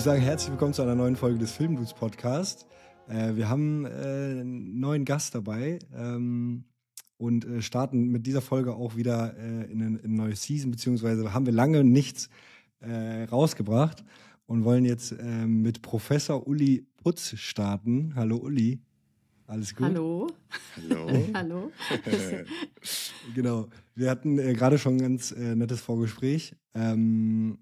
ich sagen, herzlich willkommen zu einer neuen Folge des Filmdudes Podcast. Äh, wir haben äh, einen neuen Gast dabei ähm, und äh, starten mit dieser Folge auch wieder äh, in, eine, in, eine, neue Season, beziehungsweise haben wir lange nichts äh, rausgebracht und wollen jetzt äh, mit Professor Uli Putz starten. Hallo Uli. Alles gut? Hallo. Hallo. Hallo. genau. Wir hatten gerade schon ein ganz nettes Vorgespräch. Ähm,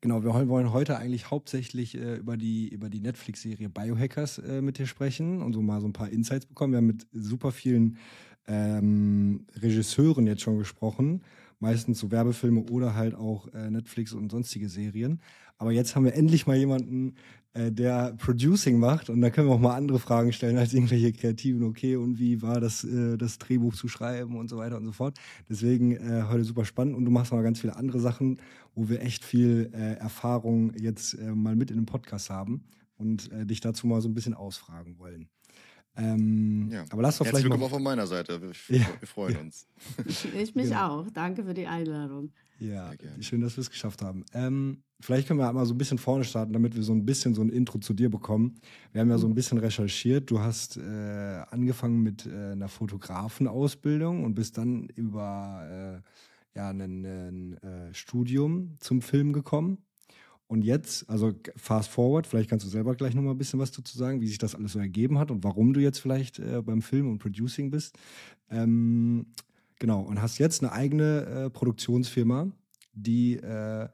Genau, wir wollen heute eigentlich hauptsächlich äh, über die, über die Netflix-Serie Biohackers äh, mit dir sprechen und so mal so ein paar Insights bekommen. Wir haben mit super vielen ähm, Regisseuren jetzt schon gesprochen, meistens so Werbefilme oder halt auch äh, Netflix und sonstige Serien. Aber jetzt haben wir endlich mal jemanden, äh, der Producing macht und da können wir auch mal andere Fragen stellen als irgendwelche kreativen, okay, und wie war das, äh, das Drehbuch zu schreiben und so weiter und so fort. Deswegen äh, heute super spannend und du machst noch ganz viele andere Sachen, wo wir echt viel äh, Erfahrung jetzt äh, mal mit in dem Podcast haben und äh, dich dazu mal so ein bisschen ausfragen wollen. Ähm, ja. Aber lass doch Herzlich vielleicht willkommen auch von meiner Seite. Wir, ja. wir freuen ja. uns. Ich mich genau. auch. Danke für die Einladung. Ja, schön, dass wir es geschafft haben. Ähm, vielleicht können wir mal so ein bisschen vorne starten, damit wir so ein bisschen so ein Intro zu dir bekommen. Wir haben ja so ein mhm. bisschen recherchiert. Du hast äh, angefangen mit äh, einer Fotografenausbildung und bist dann über äh, ja, ein, ein äh, Studium zum Film gekommen. Und jetzt, also fast forward, vielleicht kannst du selber gleich nochmal ein bisschen was dazu sagen, wie sich das alles so ergeben hat und warum du jetzt vielleicht äh, beim Film und Producing bist. Ähm, genau, und hast jetzt eine eigene äh, Produktionsfirma, die äh,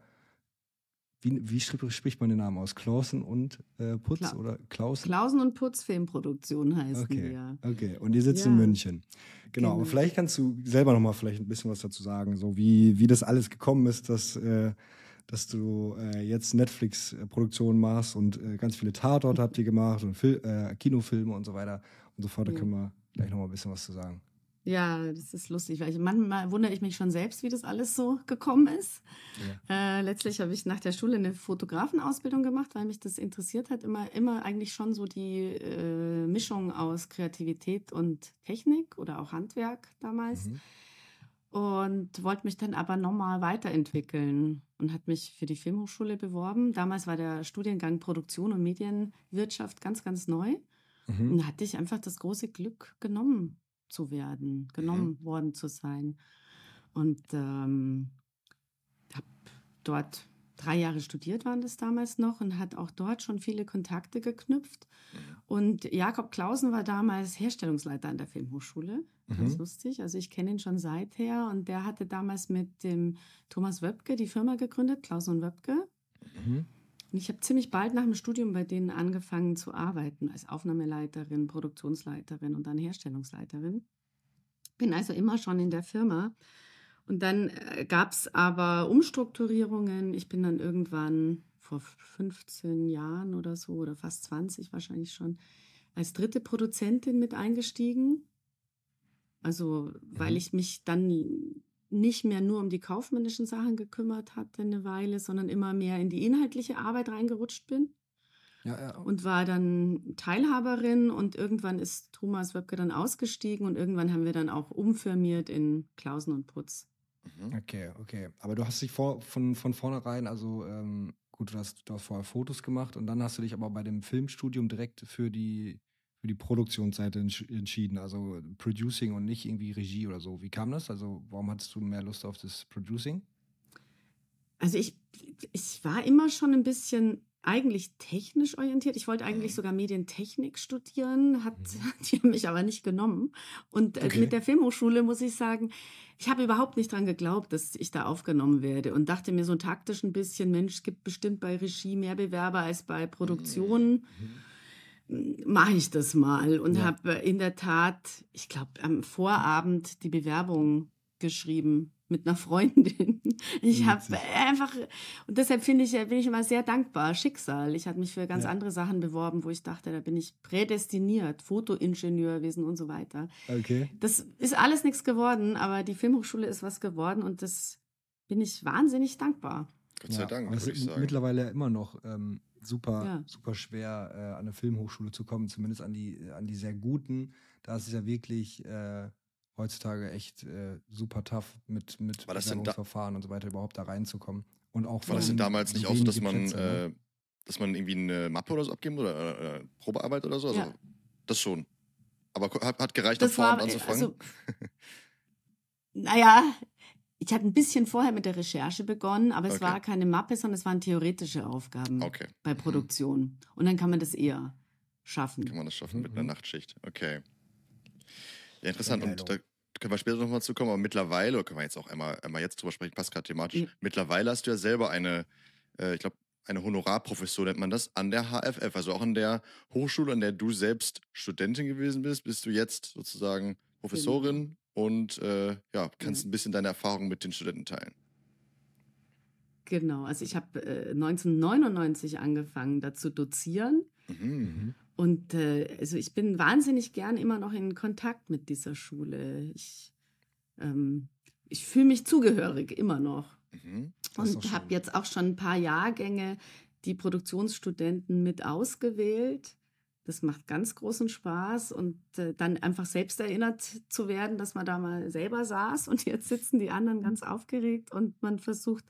wie, wie, spricht man den Namen aus? Klausen und äh, Putz Kla oder Klausen? Klausen und Putz Filmproduktion heißt okay. die, ja. Okay, und ihr sitzt ja. in München. Genau, genau. aber vielleicht kannst du selber noch mal vielleicht ein bisschen was dazu sagen, so wie, wie das alles gekommen ist, dass, äh, dass du äh, jetzt Netflix-Produktionen machst und äh, ganz viele Tatort habt ihr gemacht und Fil äh, Kinofilme und so weiter und so fort. Da können wir gleich noch mal ein bisschen was zu sagen. Ja, das ist lustig, weil ich, manchmal wundere ich mich schon selbst, wie das alles so gekommen ist. Ja. Äh, letztlich habe ich nach der Schule eine Fotografenausbildung gemacht, weil mich das interessiert hat. Immer, immer eigentlich schon so die äh, Mischung aus Kreativität und Technik oder auch Handwerk damals. Mhm. Und wollte mich dann aber nochmal weiterentwickeln und hat mich für die Filmhochschule beworben. Damals war der Studiengang Produktion und Medienwirtschaft ganz, ganz neu. Mhm. Und da hatte ich einfach das große Glück genommen zu werden, mhm. genommen mhm. worden zu sein. Und ähm, habe dort drei Jahre studiert, waren das damals noch, und hat auch dort schon viele Kontakte geknüpft. Mhm. Und Jakob Klausen war damals Herstellungsleiter an der Filmhochschule. Ganz mhm. lustig. Also ich kenne ihn schon seither und der hatte damals mit dem Thomas Wöbke die Firma gegründet, Klausen und Wöbke. Mhm. Und ich habe ziemlich bald nach dem Studium bei denen angefangen zu arbeiten, als Aufnahmeleiterin, Produktionsleiterin und dann Herstellungsleiterin. Bin also immer schon in der Firma. Und dann äh, gab es aber Umstrukturierungen. Ich bin dann irgendwann vor 15 Jahren oder so oder fast 20 wahrscheinlich schon als dritte Produzentin mit eingestiegen. Also weil mhm. ich mich dann nicht mehr nur um die kaufmännischen Sachen gekümmert hatte eine Weile, sondern immer mehr in die inhaltliche Arbeit reingerutscht bin. Ja, ja. Und war dann Teilhaberin und irgendwann ist Thomas Wöbke dann ausgestiegen und irgendwann haben wir dann auch umfirmiert in Klausen und Putz. Mhm. Okay, okay. Aber du hast dich vor, von, von vornherein, also ähm, gut, du hast, du hast vorher Fotos gemacht und dann hast du dich aber bei dem Filmstudium direkt für die für die Produktionsseite entschieden, also Producing und nicht irgendwie Regie oder so. Wie kam das? Also warum hattest du mehr Lust auf das Producing? Also ich, ich war immer schon ein bisschen eigentlich technisch orientiert. Ich wollte eigentlich mhm. sogar Medientechnik studieren, hat mhm. die haben mich aber nicht genommen. Und äh, okay. mit der Filmhochschule muss ich sagen, ich habe überhaupt nicht dran geglaubt, dass ich da aufgenommen werde und dachte mir so taktisch ein bisschen, Mensch, es gibt bestimmt bei Regie mehr Bewerber als bei Produktion. Mhm mache ich das mal und ja. habe in der Tat, ich glaube, am Vorabend die Bewerbung geschrieben mit einer Freundin. Ich habe einfach, und deshalb finde ich, bin ich immer sehr dankbar. Schicksal. Ich habe mich für ganz ja. andere Sachen beworben, wo ich dachte, da bin ich prädestiniert, Fotoingenieurwesen und so weiter. Okay. Das ist alles nichts geworden, aber die Filmhochschule ist was geworden und das bin ich wahnsinnig dankbar. Gott sei Dank, würde ich sagen. Mittlerweile immer noch ähm, super, ja. super schwer, äh, an eine Filmhochschule zu kommen, zumindest an die, an die sehr guten. Da ist es ja wirklich äh, heutzutage echt äh, super tough mit, mit Bewerbungsverfahren und so weiter überhaupt da reinzukommen. Und auch War das denn damals nicht auch so, dass man, ne? äh, dass man irgendwie eine Mappe oder so abgeben oder äh, Probearbeit oder so? Also, Ja. Das schon. Aber hat, hat gereicht, Das davor war, anzufangen? also, naja, ich hatte ein bisschen vorher mit der Recherche begonnen, aber es Okay. war keine Mappe, sondern es waren theoretische Aufgaben okay, bei Produktion. Und dann kann man das eher schaffen. kann man das schaffen mit Mhm. einer Nachtschicht. Okay. Ja, interessant. Ja, Und da können wir später nochmal zu kommen, aber mittlerweile, oder können wir jetzt auch einmal, einmal jetzt drüber sprechen, passt gerade thematisch. Ja. Mittlerweile hast du ja selber eine, äh, ich glaube, eine Honorarprofessur nennt man das, an der HFF, also auch an der Hochschule, an der du selbst Studentin gewesen bist, bist du jetzt sozusagen Professorin und äh, ja, kannst Ja. ein bisschen deine Erfahrungen mit den Studenten teilen. Genau, also ich habe äh, 1999 angefangen, da zu dozieren. Mhm. Und äh, also ich bin wahnsinnig gern immer noch in Kontakt mit dieser Schule. Ich, ähm, ich fühle mich zugehörig immer noch. Mhm. Und habe jetzt auch schon ein paar Jahrgänge die Produktionsstudenten mit ausgewählt. Das macht ganz großen Spaß und äh, dann einfach selbst erinnert zu werden, dass man da mal selber saß und jetzt sitzen die anderen ganz aufgeregt und man versucht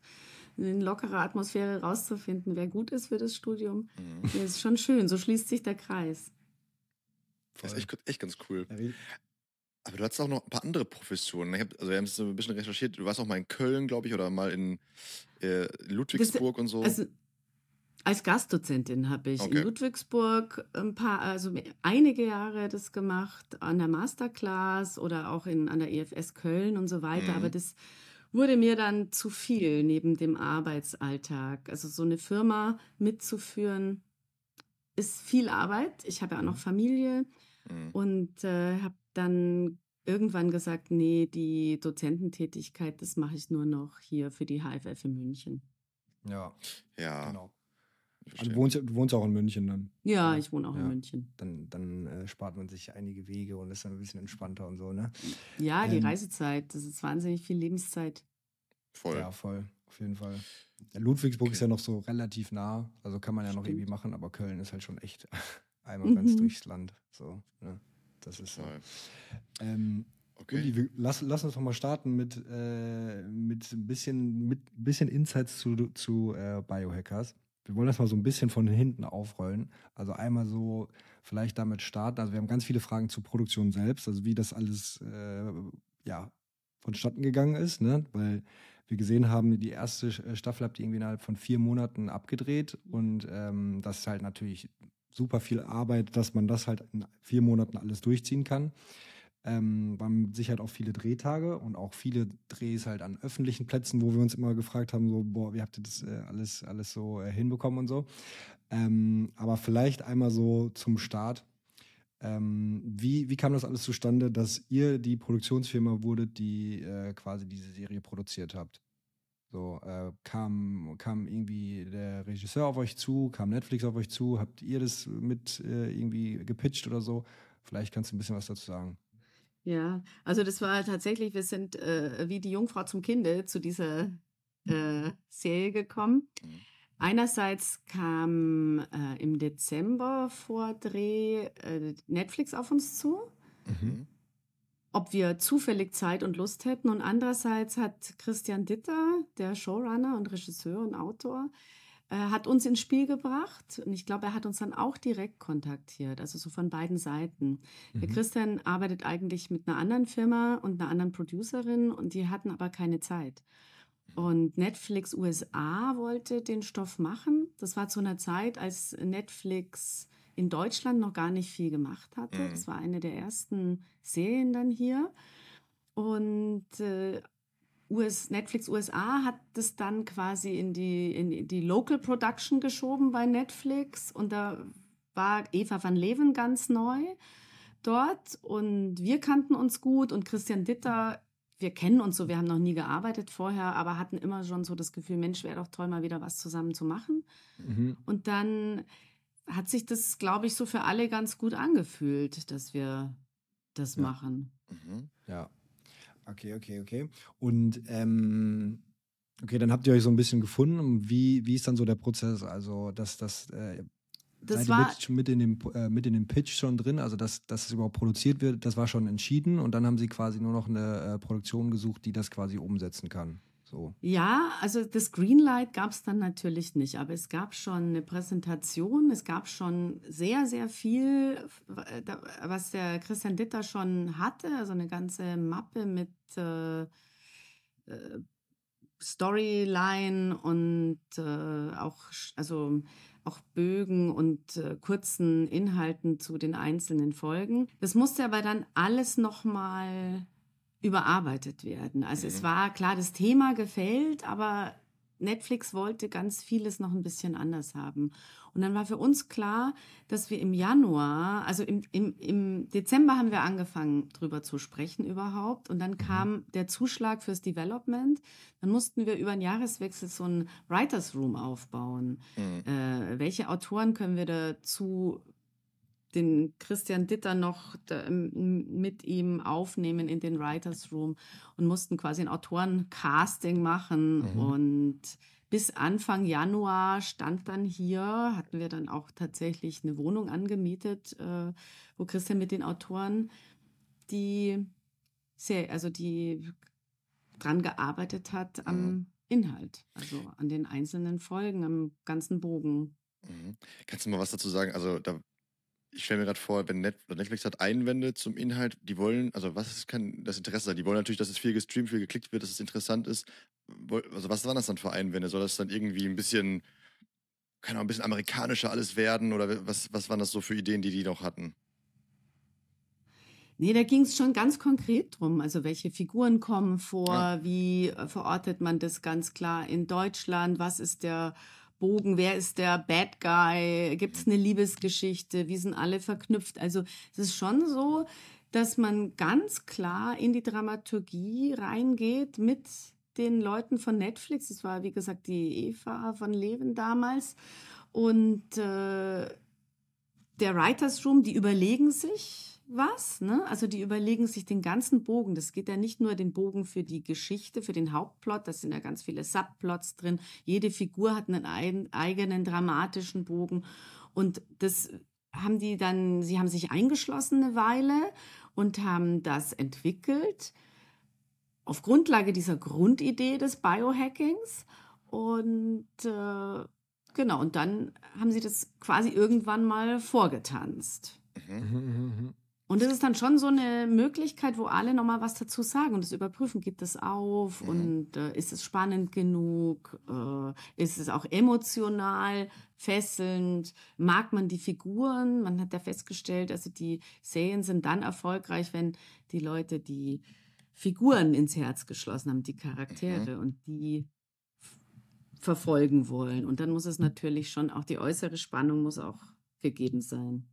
in lockerer Atmosphäre rauszufinden, wer gut ist für das Studium. Mhm. Das ist schon schön, so schließt sich der Kreis. Das ist echt, echt ganz cool. Aber du hattest auch noch ein paar andere Professionen. Ich hab, also wir haben es so ein bisschen recherchiert. Du warst auch mal in Köln, glaube ich, oder mal in äh, Ludwigsburg und so. Also als Gastdozentin habe ich Okay. in Ludwigsburg ein paar, also einige Jahre das gemacht, an der Masterclass oder auch in, an der EFS Köln und so weiter. Mhm. Aber das wurde mir dann zu viel neben dem Arbeitsalltag. Also so eine Firma mitzuführen ist viel Arbeit. Ich habe ja auch noch Familie Mhm. und äh, habe dann irgendwann gesagt, nee, die Dozententätigkeit, das mache ich nur noch hier für die HFF in München. Ja, Ja, genau. Also du, wohnst, du wohnst auch in München dann. Ja, Ja. ich wohne auch Ja. in München. Dann, dann äh, spart man sich einige Wege und ist dann ein bisschen entspannter und so, ne? Ja, die Ähm, Reisezeit, das ist wahnsinnig viel Lebenszeit. Voll. Ja, voll. Auf jeden Fall. Ja, Ludwigsburg Okay. ist ja noch so relativ nah. Also kann man ja noch Stimmt. irgendwie machen, aber Köln ist halt schon echt einmal ganz Mhm. durchs Land. So, ne? Das ist so. Ähm, Okay. Uli, wir- lass, lass uns doch mal starten mit, äh, mit ein bisschen, mit bisschen Insights zu, zu äh, Biohackers. Wir wollen das mal so ein bisschen von hinten aufrollen. Also einmal so vielleicht damit starten. Also wir haben ganz viele Fragen zur Produktion selbst, also wie das alles äh, ja, vonstatten gegangen ist, ne? Weil wir gesehen haben, die erste äh, Staffel habt ihr irgendwie innerhalb von vier Monaten abgedreht und ähm, das ist halt natürlich super viel Arbeit, dass man das halt in vier Monaten alles durchziehen kann. Ähm, waren mit Sicherheit auch viele Drehtage und auch viele Drehs halt an öffentlichen Plätzen, wo wir uns immer gefragt haben, so, boah, wie habt ihr das äh, alles, alles so äh, hinbekommen und so. Ähm, aber vielleicht einmal so zum Start. Ähm, wie, wie kam das alles zustande, dass ihr die Produktionsfirma wurdet, die äh, quasi diese Serie produziert habt? So, äh, kam, kam irgendwie der Regisseur auf euch zu, kam Netflix auf euch zu, habt ihr das mit äh, irgendwie gepitcht oder so? Vielleicht kannst du ein bisschen was dazu sagen. Ja, also das war tatsächlich, wir sind äh, wie die Jungfrau zum Kinde zu dieser äh, Serie gekommen. Mhm. Einerseits kam äh, im Dezember vor Dreh äh, Netflix auf uns zu, Mhm. ob wir zufällig Zeit und Lust hätten. Und andererseits hat Christian Ditter, der Showrunner und Regisseur und Autor, hat uns ins Spiel gebracht. Und ich glaube, er hat uns dann auch direkt kontaktiert, also so von beiden Seiten. Der Mhm. Christian arbeitet eigentlich mit einer anderen Firma und einer anderen Producerin und die hatten aber keine Zeit. Und Netflix USA wollte den Stoff machen. Das war zu einer Zeit, als Netflix in Deutschland noch gar nicht viel gemacht hatte. Mhm. Das war eine der ersten Serien dann hier. Und äh, US, Netflix USA hat das dann quasi in die, in die Local Production geschoben bei Netflix. Und da war Eva van Leeuwen ganz neu dort. Und wir kannten uns gut. Und Christian Ditter, wir kennen uns so, wir haben noch nie gearbeitet vorher, aber hatten immer schon so das Gefühl, Mensch, wäre doch toll, mal wieder was zusammen zu machen. Mhm. Und dann hat sich das, glaube ich, so für alle ganz gut angefühlt, dass wir das Ja. machen. Mhm. Ja. Okay, okay, okay. Und ähm, okay, dann habt ihr euch so ein bisschen gefunden. Und Wie, wie ist dann so der Prozess? Also, dass das, äh, Das seid war, ihr mit, mit, in dem, äh, mit in dem Pitch schon drin, also dass, dass es überhaupt produziert wird, das war schon entschieden und dann haben sie quasi nur noch eine äh, Produktion gesucht, die das quasi umsetzen kann. So. Ja, also das Greenlight gab es dann natürlich nicht, aber es gab schon eine Präsentation, es gab schon sehr, sehr viel, äh, was der Christian Ditter schon hatte, also eine ganze Mappe mit äh, äh, Storyline und äh, auch, also auch Bögen und äh, kurzen Inhalten zu den einzelnen Folgen. Das musste aber dann alles nochmal überarbeitet werden. Also mhm. es war klar, das Thema gefällt, aber Netflix wollte ganz vieles noch ein bisschen anders haben. Und dann war für uns klar, dass wir im Januar, also im, im, im Dezember haben wir angefangen, drüber zu sprechen überhaupt. Und dann mhm. kam der Zuschlag fürs Development. Dann mussten wir über einen Jahreswechsel so ein Writers Room aufbauen. Mhm. Äh, welche Autoren können wir dazu den Christian Ditter noch da, mit ihm aufnehmen in den Writers Room und mussten quasi ein Autorencasting machen. Mhm. Und bis Anfang Januar stand dann hier, hatten wir dann auch tatsächlich eine Wohnung angemietet, äh, wo Christian mit den Autoren, die sehr, also die dran gearbeitet hat am mhm. Inhalt, also an den einzelnen Folgen, am ganzen Bogen. Mhm. Kannst du mal was dazu sagen? Also da ich stelle mir gerade vor, wenn Netflix hat Einwände zum Inhalt, die wollen, also was kann das Interesse sein? Die wollen natürlich, dass es viel gestreamt, viel geklickt wird, dass es interessant ist. Also was waren das dann für Einwände? Soll das dann irgendwie ein bisschen, keine Ahnung, ein bisschen amerikanischer alles werden? Oder was, was waren das so für Ideen, die die noch hatten? Nee, da ging es schon ganz konkret drum. Also welche Figuren kommen vor, ja. wie verortet man das ganz klar in Deutschland, was ist der Bogen, wer ist der Bad Guy, gibt es eine Liebesgeschichte, wie sind alle verknüpft. Also es ist schon so, dass man ganz klar in die Dramaturgie reingeht mit den Leuten von Netflix. Das war, wie gesagt, die Eva von Leven damals. Und äh, der Writers Room, die überlegen sich, was. Ne? Also die überlegen sich den ganzen Bogen. Das geht ja nicht nur den Bogen für die Geschichte, für den Hauptplot. Da sind ja ganz viele Subplots drin. Jede Figur hat einen eigenen dramatischen Bogen. Und das haben die dann, sie haben sich eingeschlossen eine Weile und haben das entwickelt auf Grundlage dieser Grundidee des Biohackings. Und äh, genau, und dann haben sie das quasi irgendwann mal vorgetanzt. Mhm. Und das ist dann schon so eine Möglichkeit, wo alle nochmal was dazu sagen und das überprüfen. Gibt es auf mhm. und äh, ist es spannend genug? Äh, ist es auch emotional fesselnd? Mag man die Figuren? Man hat ja festgestellt, also die Serien sind dann erfolgreich, wenn die Leute die Figuren ins Herz geschlossen haben, die Charaktere mhm. und die verfolgen wollen. Und dann muss es natürlich schon auch die äußere Spannung muss auch gegeben sein.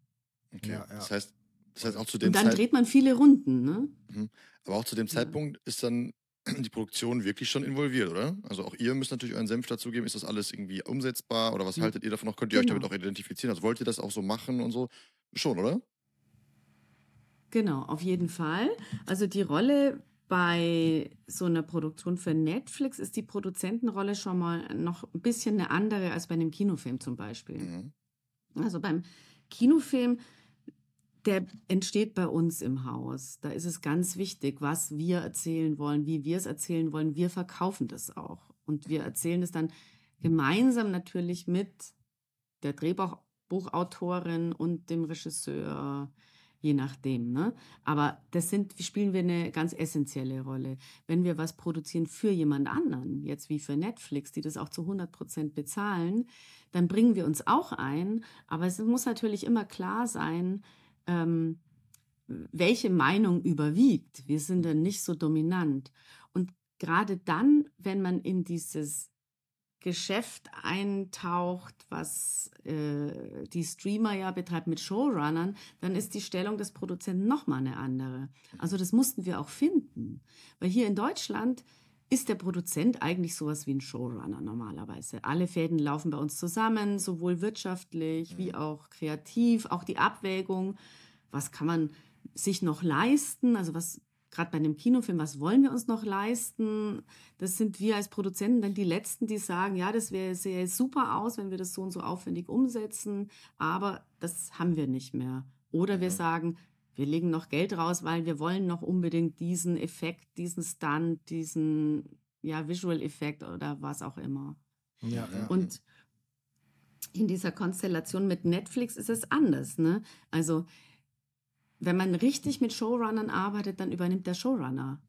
Okay. Ja, ja. Das heißt, das heißt auch zu dem Und dann Zeit dreht man viele Runden, ne? Mhm. Aber auch zu dem Zeitpunkt ist dann die Produktion wirklich schon involviert, oder? Also auch ihr müsst natürlich euren Senf dazugeben. Ist das alles irgendwie umsetzbar oder was mhm. haltet ihr davon noch? Könnt ihr genau. euch damit auch identifizieren? Also wollt ihr das auch so machen und so? Schon, oder? Genau, auf jeden Fall. Also die Rolle bei so einer Produktion für Netflix ist die Produzentenrolle schon mal noch ein bisschen eine andere als bei einem Kinofilm zum Beispiel. Mhm. Also beim Kinofilm der entsteht bei uns im Haus. Da ist es ganz wichtig, was wir erzählen wollen, wie wir es erzählen wollen. Wir verkaufen das auch. Und wir erzählen es dann gemeinsam natürlich mit der Drehbuchautorin und dem Regisseur, je nachdem. Ne? Aber das sind, spielen wir eine ganz essentielle Rolle. Wenn wir was produzieren für jemand anderen, jetzt wie für Netflix, die das auch zu 100 Prozent bezahlen, dann bringen wir uns auch ein. Aber es muss natürlich immer klar sein, ähm, welche Meinung überwiegt. Wir sind dann nicht so dominant. Und gerade dann, wenn man in dieses Geschäft eintaucht, was äh, die Streamer ja betreibt mit Showrunnern, dann ist die Stellung des Produzenten nochmal eine andere. Also das mussten wir auch finden. Weil hier in Deutschland ist der Produzent eigentlich sowas wie ein Showrunner normalerweise. Alle Fäden laufen bei uns zusammen, sowohl wirtschaftlich wie auch kreativ, auch die Abwägung was kann man sich noch leisten, also was gerade bei einem Kinofilm, was wollen wir uns noch leisten? Das sind wir als Produzenten dann die Letzten, die sagen, ja, das wäre sehr super aus, wenn wir das so und so aufwendig umsetzen, aber das haben wir nicht mehr. Oder wir sagen, wir legen noch Geld raus, weil wir wollen noch unbedingt diesen Effekt, diesen Stunt, diesen ja, Visual Effekt oder was auch immer. Ja, ja. Und in dieser Konstellation mit Netflix ist es anders. Ne? Also, wenn man richtig mit Showrunnern arbeitet, dann übernimmt der Showrunner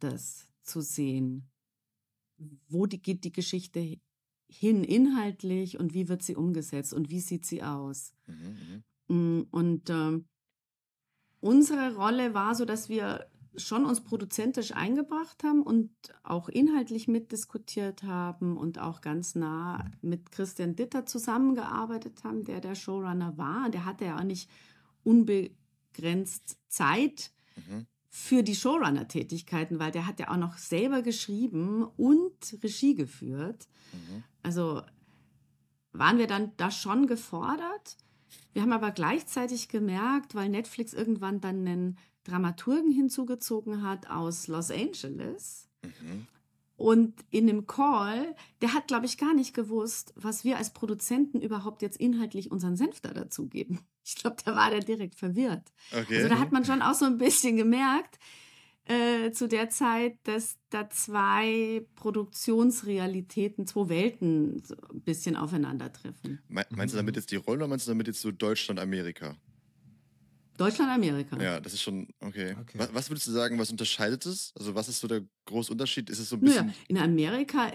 das zu sehen. Wo die, geht die Geschichte hin inhaltlich und wie wird sie umgesetzt und wie sieht sie aus? Mhm, Mm, Und ähm, unsere Rolle war so, dass wir schon uns produzentisch eingebracht haben und auch inhaltlich mitdiskutiert haben und auch ganz nah mit Christian Ditter zusammengearbeitet haben, der der Showrunner war. Der hatte ja auch nicht unbegrenzt Zeit mhm, für die Showrunner-Tätigkeiten, weil der hat ja auch noch selber geschrieben und Regie geführt. mhm, Also waren wir dann da schon gefordert. Wir haben aber gleichzeitig gemerkt, weil Netflix irgendwann dann einen Dramaturgen hinzugezogen hat aus Los Angeles. mhm. Und in dem Call, der hat, glaube ich, gar nicht gewusst, was wir als Produzenten überhaupt jetzt inhaltlich unseren Senf da dazugeben. Ich glaube, da war der direkt verwirrt. Okay. Also da hat man schon auch so ein bisschen gemerkt äh, zu der Zeit, dass da zwei Produktionsrealitäten, zwei Welten so ein bisschen aufeinandertreffen. Me meinst du damit jetzt die Rollen oder meinst du damit jetzt so Deutschland, Amerika? Deutschland, Amerika. Ja, das ist schon, okay. Okay. Was, was würdest du sagen, was unterscheidet es? Also, was ist so der große Unterschied? Ist es so ein Naja, bisschen. in Amerika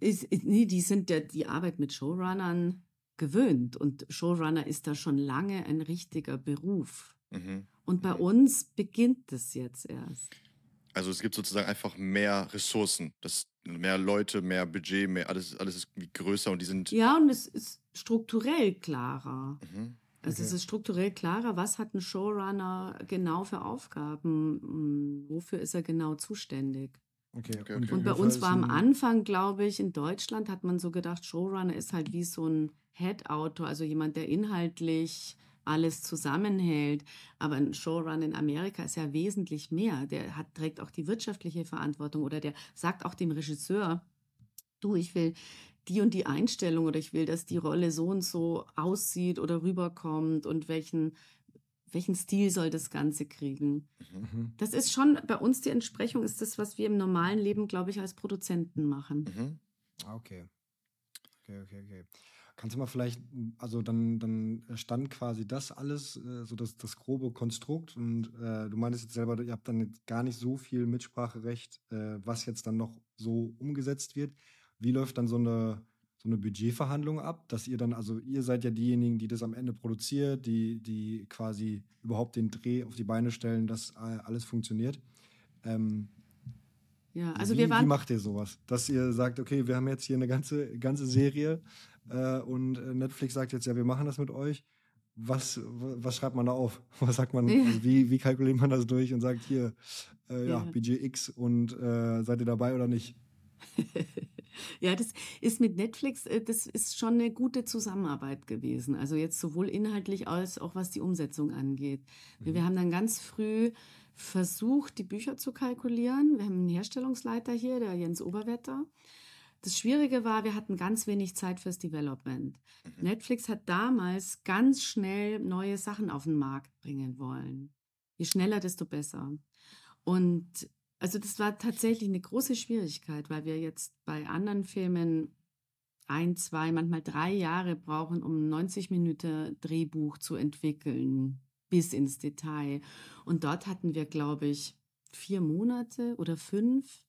ist, ist nee, die sind ja die Arbeit mit Showrunnern gewöhnt und Showrunner ist da schon lange ein richtiger Beruf. Mhm. Und bei Mhm. uns beginnt das jetzt erst. Also, es gibt sozusagen einfach mehr Ressourcen. Das, mehr Leute, mehr Budget, mehr, alles, alles ist irgendwie größer und die sind. Ja, und es ist strukturell klarer. Mhm. Also es ist strukturell klarer, was hat ein Showrunner genau für Aufgaben, wofür ist er genau zuständig. Okay. Okay, Und, okay. Und bei uns war am Anfang, glaube ich, in Deutschland hat man so gedacht, Showrunner ist halt wie so ein Head-Autor, also jemand, der inhaltlich alles zusammenhält. Aber ein Showrunner in Amerika ist ja wesentlich mehr. Der hat, trägt auch die wirtschaftliche Verantwortung oder der sagt auch dem Regisseur, du, ich will die und die Einstellung oder ich will, dass die Rolle so und so aussieht oder rüberkommt und welchen, welchen Stil soll das Ganze kriegen. Mhm. Mhm. Das ist schon, bei uns die Entsprechung ist das, was wir im normalen Leben, glaube ich, als Produzenten machen. Mhm. Ah, Okay. Okay, okay, okay. Kannst du mal vielleicht, also dann, dann stand quasi das alles, äh, so das, das grobe Konstrukt und äh, du meintest jetzt selber, ihr habt dann jetzt gar nicht so viel Mitspracherecht, äh, was jetzt dann noch so umgesetzt wird. Wie läuft dann so eine, so eine Budgetverhandlung ab, dass ihr dann, also ihr seid ja diejenigen, die das am Ende produziert, die, die quasi überhaupt den Dreh auf die Beine stellen, dass äh, alles funktioniert. Ähm, Ja, also wie, wir wie waren, macht ihr sowas? Dass ihr sagt, okay, wir haben jetzt hier eine ganze, ganze Serie äh, und äh, Netflix sagt jetzt, ja, wir machen das mit euch. Was, wa- was schreibt man da auf? Was sagt man, also wie, wie kalkuliert man das durch und sagt hier, äh, ja, Ja. Budget X und äh, seid ihr dabei oder nicht? ja, das ist mit Netflix, äh, das ist schon eine gute Zusammenarbeit gewesen. Also jetzt sowohl inhaltlich als auch was die Umsetzung angeht. Wir haben dann ganz früh versucht, die Bücher zu kalkulieren. Wir haben einen Herstellungsleiter hier, der Jens Oberwetter. Das Schwierige war, wir hatten ganz wenig Zeit fürs Development. Netflix hat damals ganz schnell neue Sachen auf den Markt bringen wollen. Je schneller, desto besser. Und also das war tatsächlich eine große Schwierigkeit, weil wir jetzt bei anderen Filmen ein, zwei, manchmal drei Jahre brauchen, um ein 90 Minuten Drehbuch zu entwickeln, bis ins Detail. Und dort hatten wir, glaube ich, vier Monate oder fünf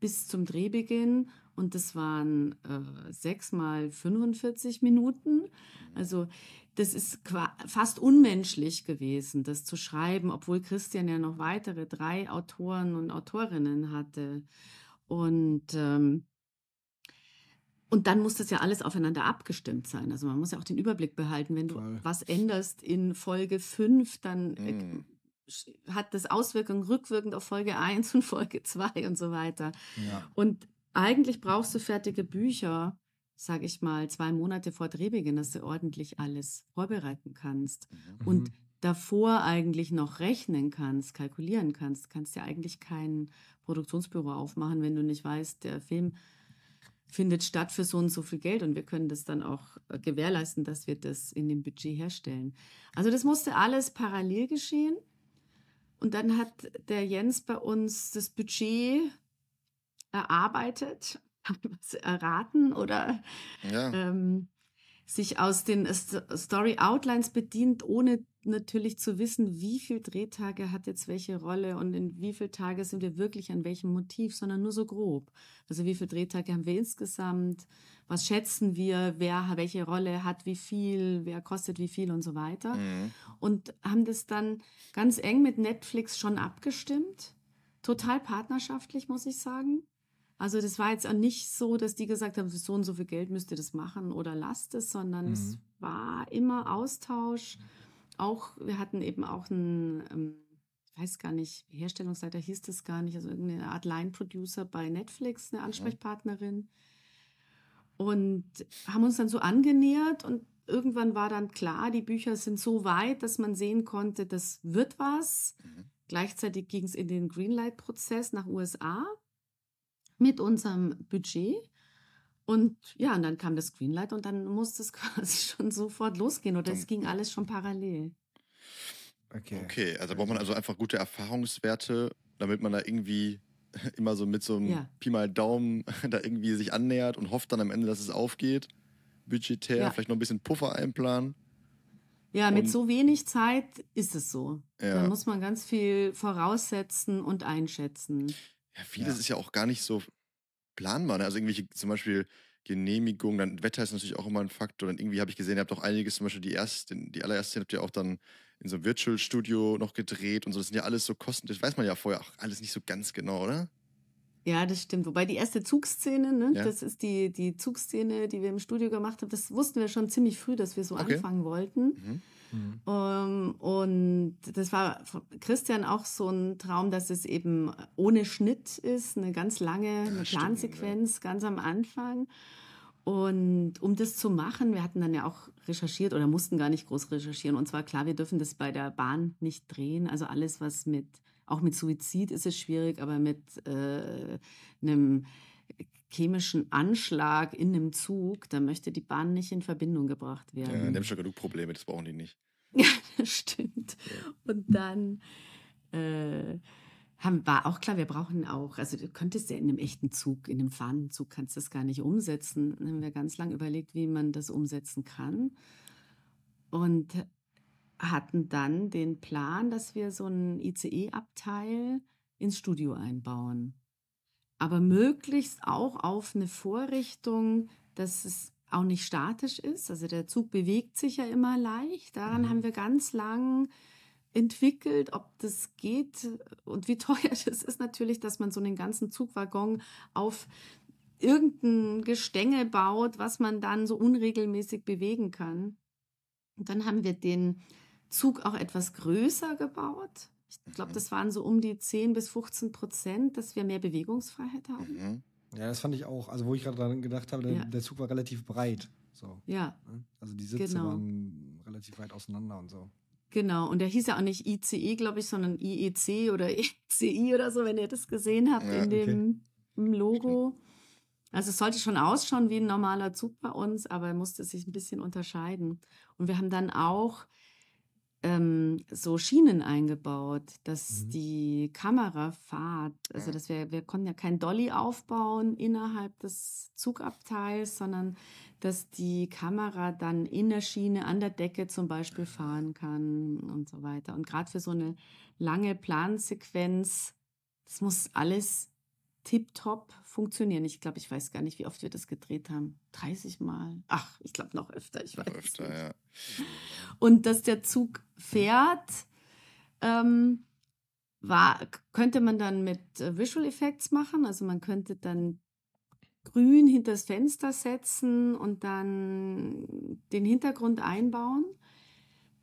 bis zum Drehbeginn und das waren äh, sechs mal 45 Minuten. Also das ist fast unmenschlich gewesen, das zu schreiben, obwohl Christian ja noch weitere drei Autoren und Autorinnen hatte. Und ähm, und dann muss das ja alles aufeinander abgestimmt sein. Also man muss ja auch den Überblick behalten. Wenn du Voll. was änderst in Folge 5, dann Mm. Hat das Auswirkungen rückwirkend auf Folge 1 und Folge 2 und so weiter. Ja. Und eigentlich brauchst du fertige Bücher, sage ich mal, zwei Monate vor Drehbeginn, dass du ordentlich alles vorbereiten kannst. Mhm. Und davor eigentlich noch rechnen kannst, kalkulieren kannst. Du kannst ja eigentlich kein Produktionsbüro aufmachen, wenn du nicht weißt, der Film findet statt für so und so viel Geld und wir können das dann auch äh, gewährleisten, dass wir das in dem Budget herstellen. Also das musste alles parallel geschehen. Und dann hat der Jens bei uns das Budget erarbeitet, was erraten oder Ja. ähm, sich aus den Story Outlines bedient, ohne natürlich zu wissen, wie viel Drehtage hat jetzt welche Rolle und in wie viel Tage sind wir wirklich an welchem Motiv, sondern nur so grob. Also wie viele Drehtage haben wir insgesamt, was schätzen wir, wer welche Rolle hat, wie viel, wer kostet wie viel und so weiter. Mhm. Und haben das dann ganz eng mit Netflix schon abgestimmt. Total partnerschaftlich, muss ich sagen. Also das war jetzt auch nicht so, dass die gesagt haben, so und so viel Geld müsst ihr das machen oder lasst es, sondern Mhm. es war immer Austausch. Auch, wir hatten eben auch einen, ähm, ich weiß gar nicht, Herstellungsleiter hieß das gar nicht, also irgendeine Art Line-Producer bei Netflix, eine Ansprechpartnerin. Und haben uns dann so angenähert und irgendwann war dann klar, die Bücher sind so weit, dass man sehen konnte, das wird was. Mhm. Gleichzeitig ging es in den Greenlight-Prozess nach USA mit unserem Budget. Und ja, und dann kam das Greenlight und dann musste es quasi schon sofort losgehen oder es ging alles schon parallel. Okay. Okay, also braucht man also einfach gute Erfahrungswerte, damit man da irgendwie immer so mit so einem Ja. Pi mal Daumen da irgendwie sich annähert und hofft dann am Ende, dass es aufgeht. Budgetär, Ja. vielleicht noch ein bisschen Puffer einplanen. Ja, mit so wenig Zeit ist es so. Ja. Da muss man ganz viel voraussetzen und einschätzen. Ja, vieles Ja. ist ja auch gar nicht so planbar. Ne? Also irgendwelche zum Beispiel Genehmigungen, dann Wetter ist natürlich auch immer ein Faktor. Dann irgendwie habe ich gesehen, ihr habt auch einiges, zum Beispiel die erste, die allererste Szene habt ihr auch dann in so einem Virtual Studio noch gedreht und so. Das sind ja alles so Kosten, das weiß man ja vorher auch alles nicht so ganz genau, oder? Ja, das stimmt. Wobei die erste Zugszene, ne, Ja. das ist die, die Zugszene, die wir im Studio gemacht haben, das wussten wir schon ziemlich früh, dass wir so Okay. anfangen wollten. Mhm. Mhm. Ähm, und das war Christian auch so ein Traum, dass es eben ohne Schnitt ist, eine ganz lange eine Plansequenz ganz am Anfang. Und um das zu machen, wir hatten dann ja auch recherchiert oder mussten gar nicht groß recherchieren. Und zwar klar, wir dürfen das bei der Bahn nicht drehen. Also alles, was mit, auch mit Suizid ist es schwierig, aber mit äh, einem chemischen Anschlag in einem Zug, da möchte die Bahn nicht in Verbindung gebracht werden. Ja, die haben schon genug Probleme, das brauchen die nicht. Ja, das stimmt. Und dann äh, haben, war auch klar, wir brauchen auch, also du könntest ja in einem echten Zug, in einem fahrenden Zug kannst du das gar nicht umsetzen. Dann haben wir ganz lange überlegt, wie man das umsetzen kann. Und hatten dann den Plan, dass wir so ein ICE-Abteil ins Studio einbauen. Aber möglichst auch auf eine Vorrichtung, dass es auch nicht statisch ist. Also der Zug bewegt sich ja immer leicht. Daran Mhm. haben wir ganz lang entwickelt, ob das geht und wie teuer das ist natürlich, dass man so einen ganzen Zugwaggon auf irgendein Gestänge baut, was man dann so unregelmäßig bewegen kann. Und dann haben wir den Zug auch etwas größer gebaut. Ich glaube, Mhm. das waren so um die 10 bis 15 Prozent, dass wir mehr Bewegungsfreiheit haben. Mhm. Ja, das fand ich auch. Also, wo ich gerade dran gedacht habe, der, Ja. der Zug war relativ breit. So. Ja, ne? Also, die Sitze Genau. waren relativ weit auseinander und so. genau. Und der hieß ja auch nicht ICE, glaube ich, sondern IEC oder ECI oder so, wenn ihr das gesehen habt Ja, in okay. dem im Logo. Also es sollte schon ausschauen wie ein normaler Zug bei uns, aber er musste sich ein bisschen unterscheiden. Und wir haben dann auch ähm, so Schienen eingebaut, dass Mhm. die Kamerafahrt, also dass wir, wir konnten ja kein Dolly aufbauen innerhalb des Zugabteils, sondern dass die Kamera dann in der Schiene an der Decke zum Beispiel fahren kann und so weiter. Und gerade für so eine lange Plansequenz, das muss alles tipptopp funktionieren. Ich glaube, ich weiß gar nicht, wie oft wir das gedreht haben. 30 Mal. Ach, ich glaube noch öfter. Ich weiß öfter, nicht. ja. Und dass der Zug fährt, ähm, war, könnte man dann mit äh, Visual Effects machen. Also man könnte dann grün hinter das Fenster setzen und dann den Hintergrund einbauen.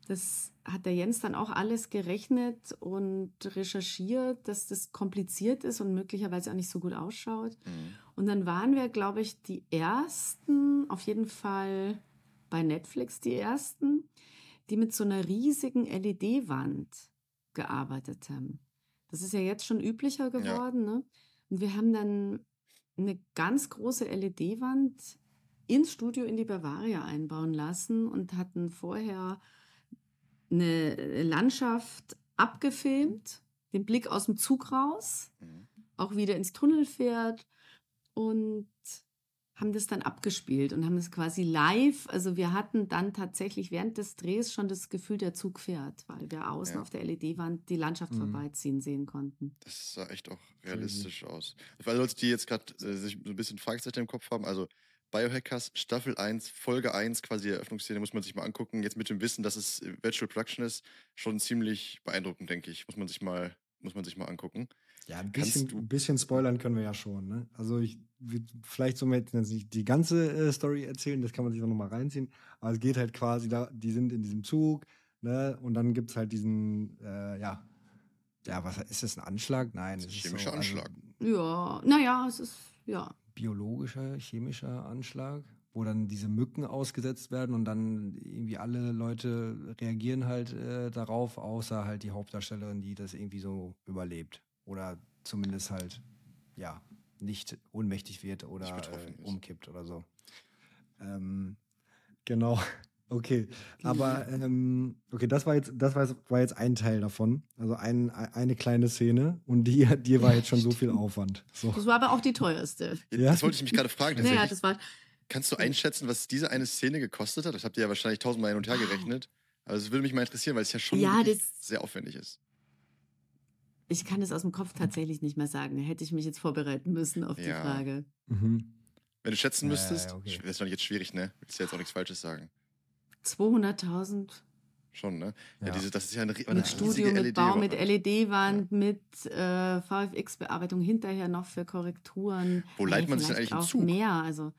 Das hat der Jens dann auch alles gerechnet und recherchiert, dass das kompliziert ist und möglicherweise auch nicht so gut ausschaut. Mhm. Und dann waren wir, glaube ich, die ersten, auf jeden Fall bei Netflix die ersten, die mit so einer riesigen LED-Wand gearbeitet haben. Das ist ja jetzt schon üblicher geworden. Ne? Und wir haben dann eine ganz große LED-Wand ins Studio in die Bavaria einbauen lassen und hatten vorher eine Landschaft abgefilmt, den Blick aus dem Zug raus Mhm. auch wieder ins Tunnel fährt und haben das dann abgespielt und haben das quasi live. Also wir hatten dann tatsächlich während des Drehs schon das Gefühl, der Zug fährt, weil wir außen Ja. auf der LED-Wand die Landschaft Mhm. vorbeiziehen sehen konnten. Das sah echt auch realistisch aus. Für alle Leute, die jetzt gerade äh, sich so ein bisschen Fragezeichen im Kopf haben, also Biohackers Staffel 1, Folge 1, quasi die Eröffnungsszene, muss man sich mal angucken. Jetzt mit dem Wissen, dass es äh, Virtual Production ist, schon ziemlich beeindruckend, denke ich. Muss man sich mal, muss man sich mal angucken. Ja, ein bisschen, du- ein bisschen spoilern können wir ja schon. Ne? Also ich will vielleicht so jetzt nicht die ganze äh, Story erzählen, das kann man sich auch nochmal reinziehen. Aber es geht halt quasi da, die sind in diesem Zug, ne? Und dann gibt es halt diesen, äh, ja, ja, was ist das, ein Anschlag? Nein, Das ist es ein chemischer so, Anschlag. Ja, naja, es ist, ja. Biologischer, chemischer Anschlag, wo dann diese Mücken ausgesetzt werden und dann irgendwie alle Leute reagieren halt äh, darauf, außer halt die Hauptdarstellerin, die das irgendwie so überlebt. Oder zumindest halt, ja, nicht ohnmächtig wird oder äh, umkippt oder so. Ähm, genau. Okay, aber ähm, okay, das war jetzt, das war jetzt, war jetzt ein Teil davon, also ein, eine kleine Szene und die, die war jetzt schon so viel Aufwand. So. Das war aber auch die teuerste. Ja? Das wollte ich mich gerade fragen. Naja, das war, Kannst du einschätzen, was diese eine Szene gekostet hat? Das habt ihr ja wahrscheinlich tausendmal hin und her gerechnet. Aber es würde mich mal interessieren, weil es ja schon Ja, sehr aufwendig ist. ich kann es aus dem Kopf tatsächlich nicht mehr sagen. Hätte ich mich jetzt vorbereiten müssen auf die Ja. Frage. Mhm. Wenn du schätzen müsstest, ja, okay. das ist doch jetzt schwierig, ne? Willst du jetzt auch nichts Falsches sagen? 200.000 Schon, ne? Ja, Ja. diese, das ist ja eine, eine mit Studio, mit Bau, mit LED-Wand. LED-Wand, mit äh, VFX-Bearbeitung hinterher noch für Korrekturen. Wo Ja, leiht man sich denn eigentlich auch Zug? mehr. Also,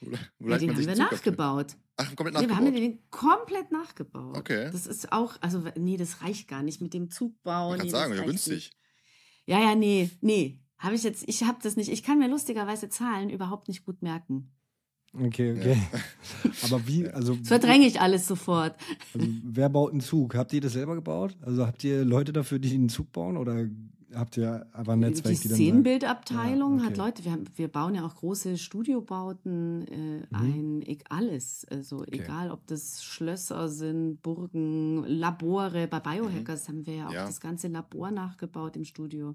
Wo, wo ja, leitet den man haben wir nachgebaut. Ach, komplett Nee, wir nachgebaut. haben den komplett nachgebaut. Okay. Das ist auch, also nee, das reicht gar nicht mit dem Zugbau. Man kann nee, sagen, das ja günstig. Nicht. Ja, ja, nee, nee. Habe ich jetzt, ich habe das nicht. Ich kann mir lustigerweise Zahlen überhaupt nicht gut merken. Okay, okay. Aber wie, also, Das verdränge ich alles sofort. also wer baut einen Zug? Habt ihr das selber gebaut? Also habt ihr Leute dafür, die einen Zug bauen oder habt ihr einfach ein Netzwerk, die die Szenenbildabteilung Ja, hat okay. Leute, wir, haben, wir bauen ja auch große Studiobauten äh, ein, e- alles. Also egal, ob das Schlösser sind, Burgen, Labore. Bei Biohackers haben wir ja auch Ja. das ganze Labor nachgebaut im Studio.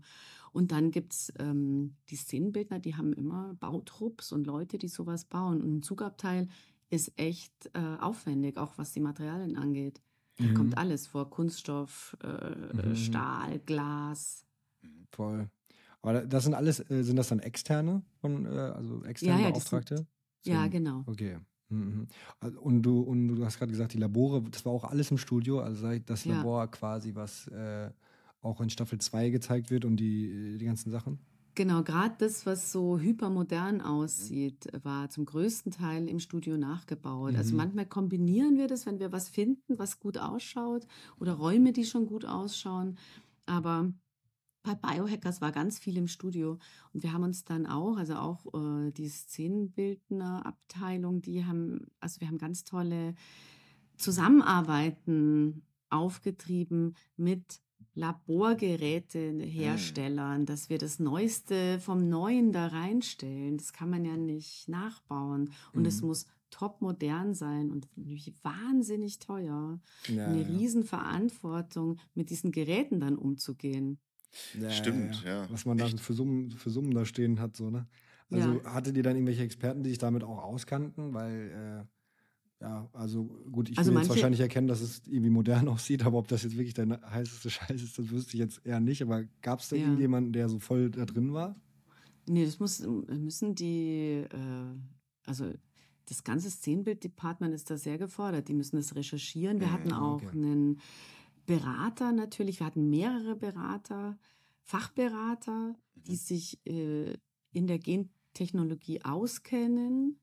Und dann gibt es ähm, die Szenenbildner, die haben immer Bautrupps und Leute, die sowas bauen. Und ein Zugabteil ist echt äh, aufwendig, auch was die Materialien angeht. Da Mhm. kommt alles vor: Kunststoff, äh, Mhm. Stahl, Glas. Voll. Aber das sind alles, äh, sind das dann externe von, äh, also externe Ja, ja, das sind- Beauftragte? Ja, genau. Okay. Mhm. Also, Und du, und du hast gerade gesagt, die Labore, das war auch alles im Studio, also sei das Ja. Labor quasi, was äh, auch in Staffel 2 gezeigt wird und die, äh, die ganzen Sachen? Genau, gerade das, was so hypermodern aussieht, war zum größten Teil im Studio nachgebaut. Also Mhm. manchmal kombinieren wir das, wenn wir was finden, was gut ausschaut oder Räume, die schon gut ausschauen. Aber bei Biohackers war ganz viel im Studio und wir haben uns dann auch, also auch äh, die Szenenbildnerabteilung, die haben, also wir haben ganz tolle Zusammenarbeiten aufgetrieben mit Laborgeräteherstellern, dass wir das Neueste vom Neuen da reinstellen. Das kann man ja nicht nachbauen. Und es Mhm. muss top modern sein und wahnsinnig teuer. Ja, Eine ja. Riesenverantwortung, mit diesen Geräten dann umzugehen. Ja, Stimmt, ja. Was man da Echt. für Summen, für Summen da stehen hat, so, ne? Also Ja. hattet ihr dann irgendwelche Experten, die sich damit auch auskannten? Weil, äh, ja, also gut, ich Also will jetzt wahrscheinlich erkennen, dass es irgendwie modern aussieht, aber ob das jetzt wirklich der heißeste Scheiß ist, das wüsste ich jetzt eher nicht. Aber gab es da Ja. irgendjemanden, der so voll da drin war? Nee, das muss, müssen die, äh, also das ganze Szenenbild-Department ist da sehr gefordert. Die müssen das recherchieren. Wir hatten auch okay. einen Berater natürlich. Wir hatten mehrere Berater, Fachberater, die Mhm. sich äh, in der Gentechnologie auskennen.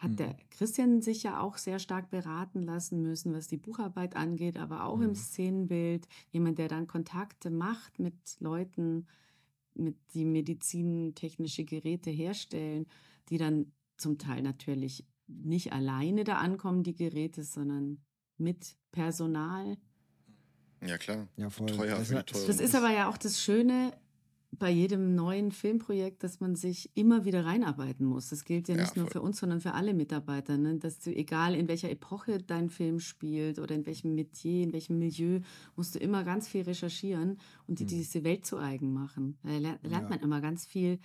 Hat Mhm. der Christian sich ja auch sehr stark beraten lassen müssen, was die Bucharbeit angeht, aber auch Mhm. im Szenenbild. Jemand, der dann Kontakte macht mit Leuten, mit die medizintechnische Geräte herstellen, die dann zum Teil natürlich nicht alleine da ankommen, die Geräte, sondern mit Personal. Ja, klar. Ja, voll. Teuer Das. Das ist aber ja auch das Schöne, bei jedem neuen Filmprojekt, dass man sich immer wieder reinarbeiten muss. Das gilt ja Ja, nicht nur voll. für uns, sondern für alle Mitarbeiter. Ne? Dass du, egal in welcher Epoche dein Film spielt oder in welchem Metier, in welchem Milieu, musst du immer ganz viel recherchieren und dir Hm. diese Welt zu eigen machen. Da lernt, Ja. man immer ganz viel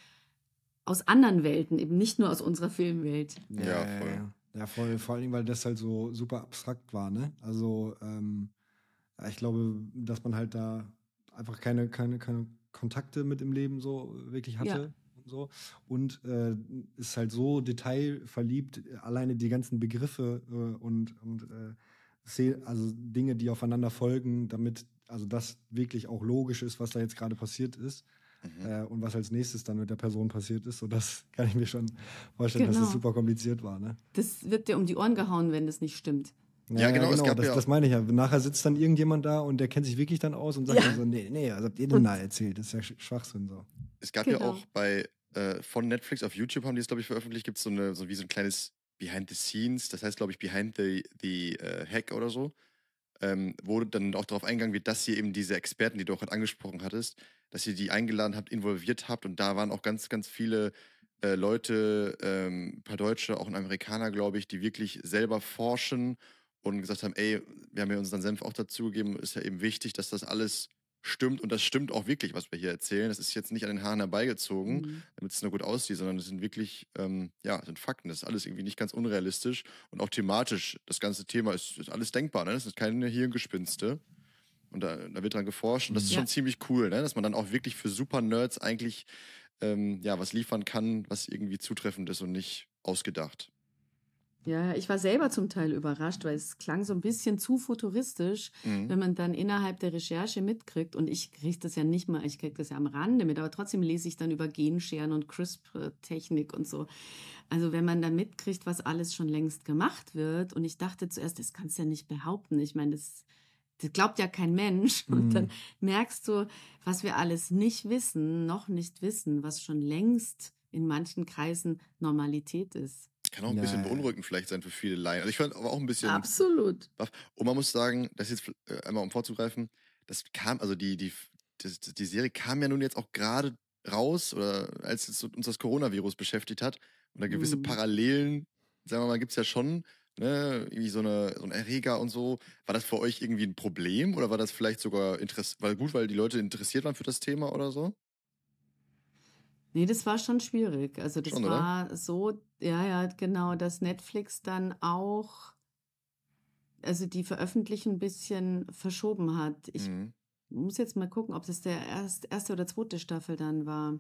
aus anderen Welten, eben nicht nur aus unserer Filmwelt. Ja, voll. Ja, voll. Vor allem, weil das halt so super abstrakt war, ne? Also, ähm, ja, ich glaube, dass man halt da einfach keine, keine, keine Kontakte mit im Leben so wirklich hatte. Ja. Und so. Und äh, ist halt so detailverliebt, alleine die ganzen Begriffe äh, und, und äh, also Dinge, die aufeinander folgen, damit also das wirklich auch logisch ist, was da jetzt gerade passiert ist. Mhm. Äh, und was als nächstes dann mit der Person passiert ist. So, das kann ich mir schon vorstellen, dass Genau. es super kompliziert war. Ne? Das wird dir um die Ohren gehauen, wenn das nicht stimmt. Ja, genau, es gab das, ja- das meine ich ja. Nachher sitzt dann irgendjemand da und der kennt sich wirklich dann aus und sagt Ja. dann so, nee, nee, was habt ihr denn da erzählt? Das ist ja Sch- Schwachsinn so. Es gab ja Genau. auch bei äh, von Netflix auf YouTube haben die es, glaube ich, veröffentlicht, gibt es so eine, so wie so ein kleines Behind the Scenes, das heißt, glaube ich, Behind the, the äh, Hack oder so, ähm, wo dann auch darauf eingegangen wird, dass ihr eben diese Experten, die du auch gerade angesprochen hattest, dass ihr die eingeladen habt, involviert habt und da waren auch ganz, ganz viele äh, Leute, ähm, ein paar Deutsche, auch ein Amerikaner, glaube ich, die wirklich selber forschen und gesagt haben, ey, wir haben ja unseren Senf auch dazugegeben, ist ja eben wichtig, dass das alles stimmt und das stimmt auch wirklich, was wir hier erzählen. Das ist jetzt nicht an den Haaren herbeigezogen, Mhm. damit es nur gut aussieht, sondern es sind wirklich, ähm, ja, sind Fakten. Das ist alles irgendwie nicht ganz unrealistisch und auch thematisch. Das ganze Thema ist, ist alles denkbar, ne? Das ist keine Hirngespinste. Und da, da wird dran geforscht und das ist Ja. schon ziemlich cool, ne? dass man dann auch wirklich für super Nerds eigentlich ähm, ja, was liefern kann, was irgendwie zutreffend ist und nicht ausgedacht. Ja, ich war selber zum Teil überrascht, weil es klang so ein bisschen zu futuristisch, Mhm. wenn man dann innerhalb der Recherche mitkriegt. Und ich kriege das ja nicht mal, ich kriege das ja am Rande mit, aber trotzdem lese ich dann über Genscheren und CRISPR-Technik und so. Also wenn man dann mitkriegt, was alles schon längst gemacht wird. Und ich dachte zuerst, das kannst du ja nicht behaupten. Ich meine, das, das glaubt ja kein Mensch. Und Mhm. dann merkst du, was wir alles nicht wissen, noch nicht wissen, was schon längst in manchen Kreisen Normalität ist. Kann auch ein Ja, bisschen beunruhigend vielleicht sein für viele Laien. Also ich fand aber auch ein bisschen Absolut. Und man muss sagen, das jetzt äh, einmal um vorzugreifen, das kam, also die, die, das, die Serie kam ja nun jetzt auch gerade raus, oder als uns das Coronavirus beschäftigt hat. Und da gewisse Mhm. Parallelen, sagen wir mal, gibt es ja schon, ne, irgendwie so, eine, so ein Erreger und so. War das für euch irgendwie ein Problem oder war das vielleicht sogar interess weil gut, weil die Leute interessiert waren für das Thema oder so? Nee, das war schon schwierig. Also das Schon, oder? war so, ja, ja, genau, dass Netflix dann auch, also die Veröffentlichung ein bisschen verschoben hat. Ich Mhm. muss jetzt mal gucken, ob das der erst, erste oder zweite Staffel dann war.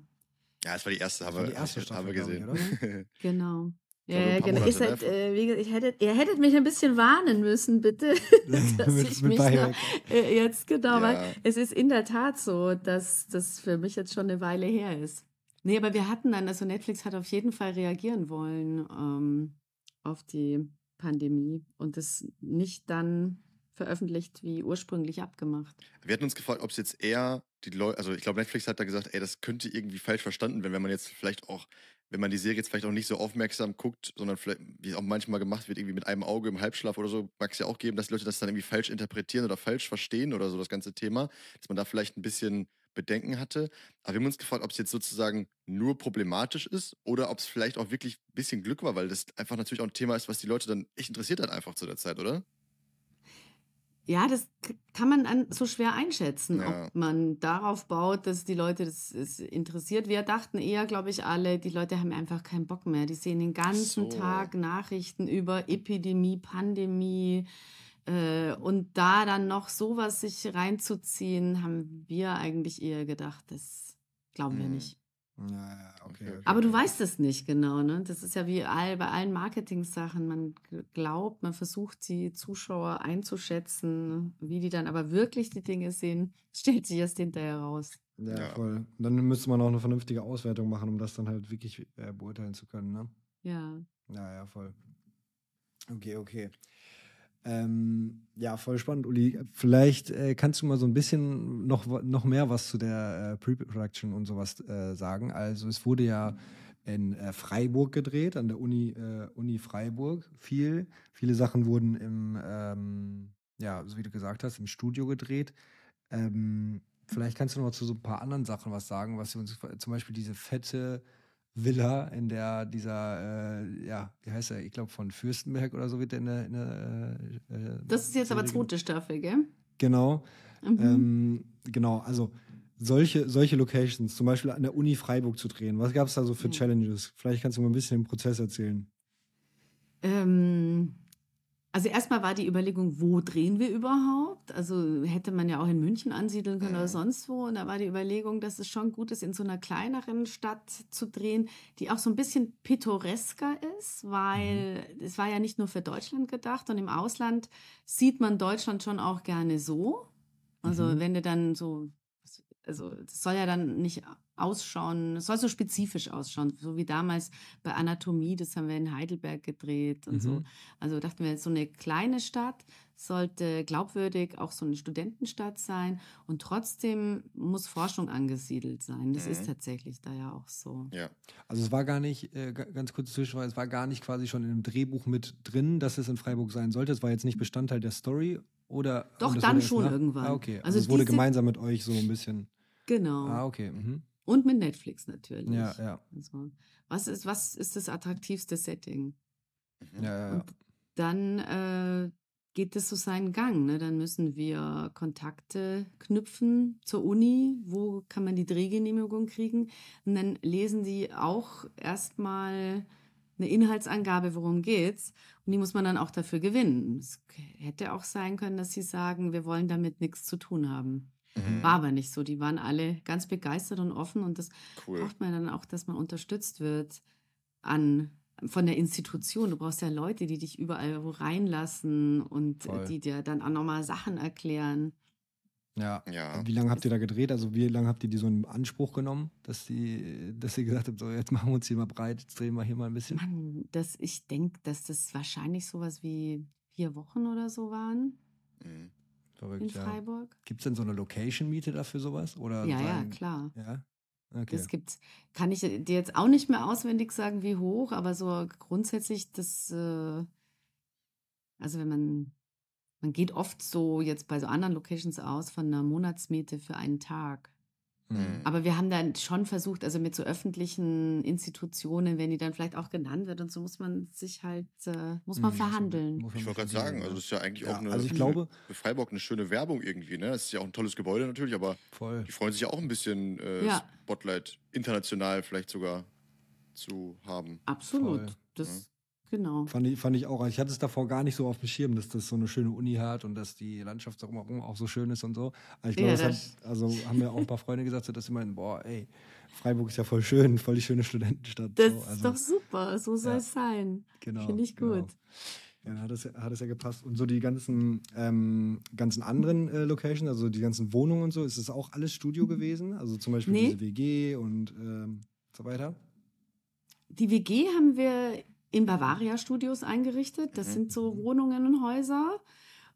Ja, das war die erste, haben wir, die erste haben wir Staffel, glaub ich, gesehen. Genau. Ich glaube, Ja, ja, genau. Monate, Ihr, seid, äh, wie, ich hättet, ihr hättet mich ein bisschen warnen müssen, bitte. dass Mit- ich mit mich noch, äh, jetzt genau, Ja. weil es ist in der Tat so, dass das für mich jetzt schon eine Weile her ist. Nee, aber wir hatten dann, also Netflix hat auf jeden Fall reagieren wollen ähm, auf die Pandemie und das nicht dann veröffentlicht wie ursprünglich abgemacht. Wir hatten uns gefragt, ob es jetzt eher die Leute, also ich glaube, Netflix hat da gesagt, ey, das könnte irgendwie falsch verstanden werden, wenn man jetzt vielleicht auch, wenn man die Serie jetzt vielleicht auch nicht so aufmerksam guckt, sondern vielleicht, wie es auch manchmal gemacht wird, irgendwie mit einem Auge im Halbschlaf oder so, mag es ja auch geben, dass Leute das dann irgendwie falsch interpretieren oder falsch verstehen oder so, das ganze Thema, dass man da vielleicht ein bisschen Bedenken hatte. Aber wir haben uns gefragt, ob es jetzt sozusagen nur problematisch ist oder ob es vielleicht auch wirklich ein bisschen Glück war, weil das einfach natürlich auch ein Thema ist, was die Leute dann echt interessiert hat einfach zu der Zeit, oder? Ja, das kann man an, so schwer einschätzen, Ja. ob man darauf baut, dass die Leute das, das interessiert. Wir dachten eher, glaube ich, alle, die Leute haben einfach keinen Bock mehr. Die sehen den ganzen so. Tag Nachrichten über Epidemie, Pandemie. Äh, und da dann noch sowas sich reinzuziehen, haben wir eigentlich eher gedacht, das glauben wir Mhm. nicht. Ja, ja, okay. Okay. Aber du weißt es nicht genau, ne? Das ist ja wie all, bei allen Marketing-Sachen. Man glaubt, man versucht, die Zuschauer einzuschätzen, wie die dann aber wirklich die Dinge sehen, stellt sich erst hinterher raus. Ja, Ja. voll. Und dann müsste man auch eine vernünftige Auswertung machen, um das dann halt wirklich äh, beurteilen zu können, ne? Ja. Ja, ja, voll. Okay, okay. Ähm, ja, voll spannend, Uli. Vielleicht äh, kannst du mal so ein bisschen noch, noch mehr was zu der äh, Pre-Production und sowas äh, sagen. Also es wurde ja in äh, Freiburg gedreht, an der Uni, äh, Uni Freiburg. Viel, viele Sachen wurden im, ähm, ja, so wie du gesagt hast, im Studio gedreht. Ähm, vielleicht kannst du noch mal zu so ein paar anderen Sachen was sagen, was wir uns zum Beispiel diese fette Villa, in der dieser, äh, ja, wie heißt er? Ich glaube von Fürstenberg oder so wird der in der. In der äh, äh das ist jetzt aber zweite Staffel, gell? Genau. Mhm. Ähm, genau, also solche, solche Locations, zum Beispiel an der Uni Freiburg zu drehen. Was gab es da so für ja. Challenges? Vielleicht kannst du mal ein bisschen den Prozess erzählen. Ähm, also erstmal war die Überlegung, wo drehen wir überhaupt? Also hätte man ja auch in München ansiedeln können oder sonst wo. Und da war die Überlegung, dass es schon gut ist, in so einer kleineren Stadt zu drehen, die auch so ein bisschen pittoresker ist, weil mhm. es war ja nicht nur für Deutschland gedacht und im Ausland sieht man Deutschland schon auch gerne so. Also mhm. wenn du dann so also das soll ja dann nicht ausschauen, es soll so spezifisch ausschauen, so wie damals bei Anatomie, das haben wir in Heidelberg gedreht und mhm. so. Also dachten wir, so eine kleine Stadt sollte glaubwürdig auch so eine Studentenstadt sein und trotzdem muss Forschung angesiedelt sein. Das mhm. ist tatsächlich da ja auch so. Ja. Also es war gar nicht, äh, ganz kurz Zwischenfrage, es war gar nicht quasi schon in einem Drehbuch mit drin, dass es in Freiburg sein sollte. Es war jetzt nicht Bestandteil der Story oder? Doch, dann schon irgendwann. Ah, okay. Also, also es wurde gemeinsam mit euch so ein bisschen. Genau. Ah, okay. Mhm. Und mit Netflix natürlich. Ja, ja. Also, was, ist, was ist das attraktivste Setting? Mhm. Ja. Und dann äh, geht es so seinen Gang. Ne? Dann müssen wir Kontakte knüpfen zur Uni. Wo kann man die Drehgenehmigung kriegen? Und dann lesen die auch erstmal eine Inhaltsangabe, worum geht's. Und die muss man dann auch dafür gewinnen. Es hätte auch sein können, dass sie sagen, wir wollen damit nichts zu tun haben. Mhm. War aber nicht so. Die waren alle ganz begeistert und offen und das cool. braucht man dann auch, dass man unterstützt wird an von der Institution. Du brauchst ja Leute, die dich überall wo reinlassen und Voll. die dir dann auch nochmal Sachen erklären. Ja. ja. Wie lange habt ihr da gedreht? Also wie lange habt ihr die so in Anspruch genommen, dass die, dass ihr gesagt habt, so jetzt machen wir uns hier mal breit, jetzt drehen wir hier mal ein bisschen? Mann, das, ich denke, dass das wahrscheinlich sowas wie vier Wochen oder so waren. Mhm. Verrückt, in Freiburg. Ja. Gibt es denn so eine Location-Miete dafür sowas? Oder ja, sagen, ja, klar. Ja? Okay. Das gibt's. Kann ich dir jetzt auch nicht mehr auswendig sagen, wie hoch, aber so grundsätzlich das, äh, also wenn man, man geht oft so jetzt bei so anderen Locations aus von einer Monatsmiete für einen Tag. Mhm. Aber wir haben dann schon versucht, also mit so öffentlichen Institutionen, wenn die dann vielleicht auch genannt wird und so muss man sich halt, äh, muss man mhm. verhandeln. Ich wollte gerade sagen, also es ist ja eigentlich ja, auch eine, also ich glaube, für Freiburg eine schöne Werbung irgendwie, ne? Es ist ja auch ein tolles Gebäude natürlich, aber voll. die freuen sich ja auch ein bisschen äh, ja. Spotlight international vielleicht sogar zu haben. Absolut. Voll. Das Genau. Fand ich, fand ich auch. Ich hatte es davor gar nicht so auf dem Schirm, dass das so eine schöne Uni hat und dass die Landschaft drumherum auch so schön ist und so. Aber ich glaube, ja, das hat, also haben mir auch ein paar Freunde gesagt, so, dass sie meinen, boah, ey, Freiburg ist ja voll schön, voll die schöne Studentenstadt. Das so. also, ist doch super, so soll es sein. Genau. Finde ich gut. Genau. Ja, hat es, hat es ja gepasst. Und so die ganzen, ähm, ganzen anderen äh, Locations, also die ganzen Wohnungen und so, ist es auch alles Studio gewesen? Also zum Beispiel nee. diese WG und ähm, so weiter? Die WG haben wir in Bavaria Studios eingerichtet. Das mhm. sind so Wohnungen und Häuser.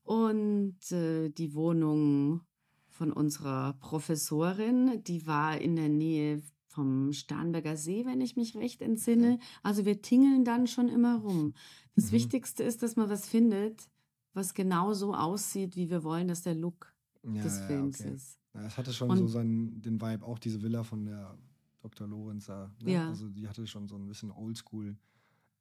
Und äh, die Wohnung von unserer Professorin, die war in der Nähe vom Starnberger See, wenn ich mich recht entsinne. Also wir tingeln dann schon immer rum. Das mhm. Wichtigste ist, dass man was findet, was genau so aussieht, wie wir wollen, dass der Look ja, des Films okay. ist. Ja, es hatte schon Und, so seinen, den Vibe, auch diese Villa von der Dr. Lorenz da. Ne? Ja. Also die hatte schon so ein bisschen Oldschool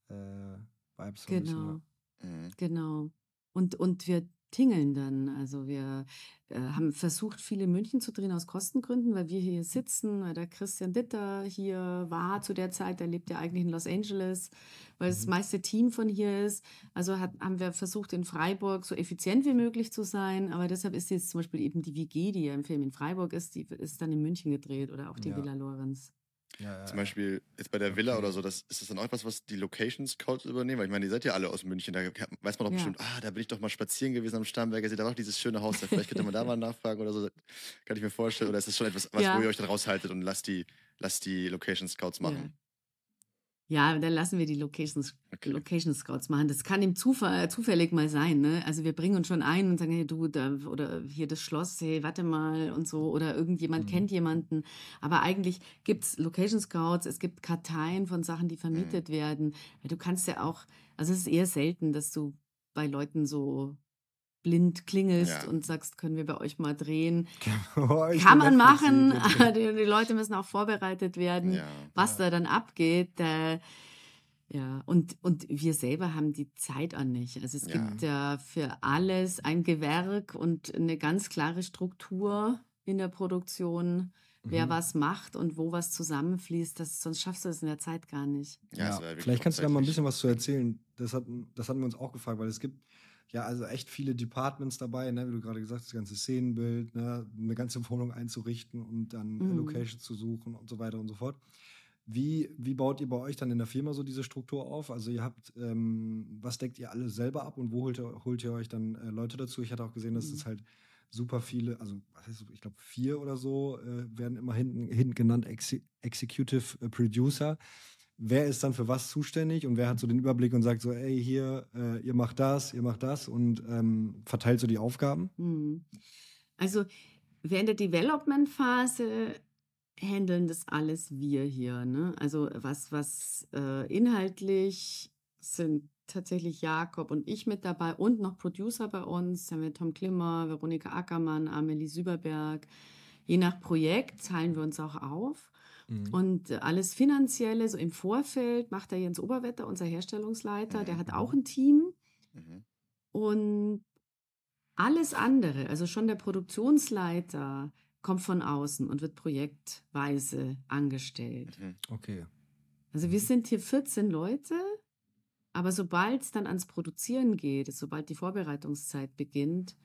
äh, Vibes. Genau. Mhm. Genau. Und, und wir tingeln dann. Also wir äh, haben versucht, viele München zu drehen aus Kostengründen, weil wir hier sitzen, weil der Christian Ditter hier war zu der Zeit, der lebt ja eigentlich in Los Angeles, weil mhm. das meiste Team von hier ist. Also hat, haben wir versucht, in Freiburg so effizient wie möglich zu sein, aber deshalb ist jetzt zum Beispiel eben die WG, die ja im Film in Freiburg ist, die ist dann in München gedreht oder auch die ja. Villa Lorenz. Ja, ja, Zum Beispiel jetzt bei der Villa okay. oder so, das, ist das dann auch etwas, was die Location Scouts übernehmen? Weil ich meine, ihr seid ja alle aus München, da weiß man doch bestimmt, ah, da bin ich doch mal spazieren gewesen am Starnberger See, da war auch dieses schöne Haus, vielleicht könnte man da mal nachfragen oder so, kann ich mir vorstellen. Oder ist das schon etwas, was, wo ihr euch dann raushaltet und lasst die, lasst die Location Scouts machen? Ja, dann lassen wir die Locations, okay. Location Scouts machen. Das kann im Zufall, zufällig mal sein. Ne? Also wir bringen uns schon ein und sagen, hey du, da, oder hier das Schloss, hey, warte mal und so. Oder irgendjemand mhm. kennt jemanden. Aber eigentlich gibt's Location Scouts, es gibt Karteien von Sachen, die vermietet mhm. werden. Du kannst ja auch, also es ist eher selten, dass du bei Leuten so blind klingelst ja. und sagst, können wir bei euch mal drehen. Oh, Kann man machen. die, die, Leute müssen auch vorbereitet werden, ja. was da dann abgeht. Äh, ja, und, und wir selber haben die Zeit auch nicht. Also es ja. gibt ja für alles ein Gewerk und eine ganz klare Struktur in der Produktion, wer mhm. was macht und wo was zusammenfließt. Das, sonst schaffst du es in der Zeit gar nicht. Ja, ja vielleicht kannst du da mal ein bisschen was zu erzählen. Das, hat, das hatten wir uns auch gefragt, weil es gibt ja also echt viele Departments dabei, ne? wie du gerade gesagt hast, das ganze Szenenbild, ne? eine ganze Wohnung einzurichten und dann mhm. Location zu suchen und so weiter und so fort. Wie, wie baut ihr bei euch dann in der Firma so diese Struktur auf? Also ihr habt, ähm, was deckt ihr alle selber ab und wo holt ihr, holt ihr euch dann äh, Leute dazu? Ich hatte auch gesehen, dass mhm. es halt super viele, also ich glaube vier oder so äh, werden immer hinten, hinten genannt Ex Executive äh, Producer. Wer ist dann für was zuständig und wer hat so den Überblick und sagt so, ey, hier, äh, ihr macht das, ihr macht das und ähm, verteilt so die Aufgaben? Mhm. Also während der Development-Phase handeln das alles wir hier. Ne? Also was, was äh, inhaltlich sind tatsächlich Jakob und ich mit dabei und noch Producer bei uns. Haben wir Tom Klimmer, Veronika Ackermann, Amelie Süberberg. Je nach Projekt teilen wir uns auch auf. Mhm. Und alles Finanzielle, so im Vorfeld, macht der Jens Oberwetter, unser Herstellungsleiter. Der hat auch ein Team. Mhm. Und alles andere, also schon der Produktionsleiter, kommt von außen und wird projektweise angestellt. Mhm. Okay. Also wir sind hier 14 Leute, aber sobald es dann ans Produzieren geht, sobald die Vorbereitungszeit beginnt,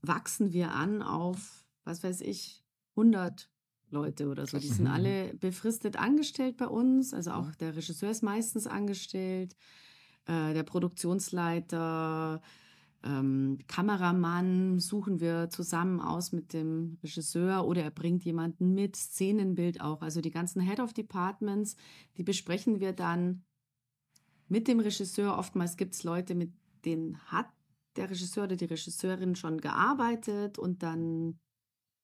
wachsen wir an auf, was weiß ich, 100 Leute oder so. Die sind alle befristet angestellt bei uns. Also auch der Regisseur ist meistens angestellt, äh, der Produktionsleiter, ähm, Kameramann suchen wir zusammen aus mit dem Regisseur oder er bringt jemanden mit, Szenenbild auch. Also die ganzen Head of Departments, die besprechen wir dann mit dem Regisseur. Oftmals gibt es Leute, mit denen hat der Regisseur oder die Regisseurin schon gearbeitet und dann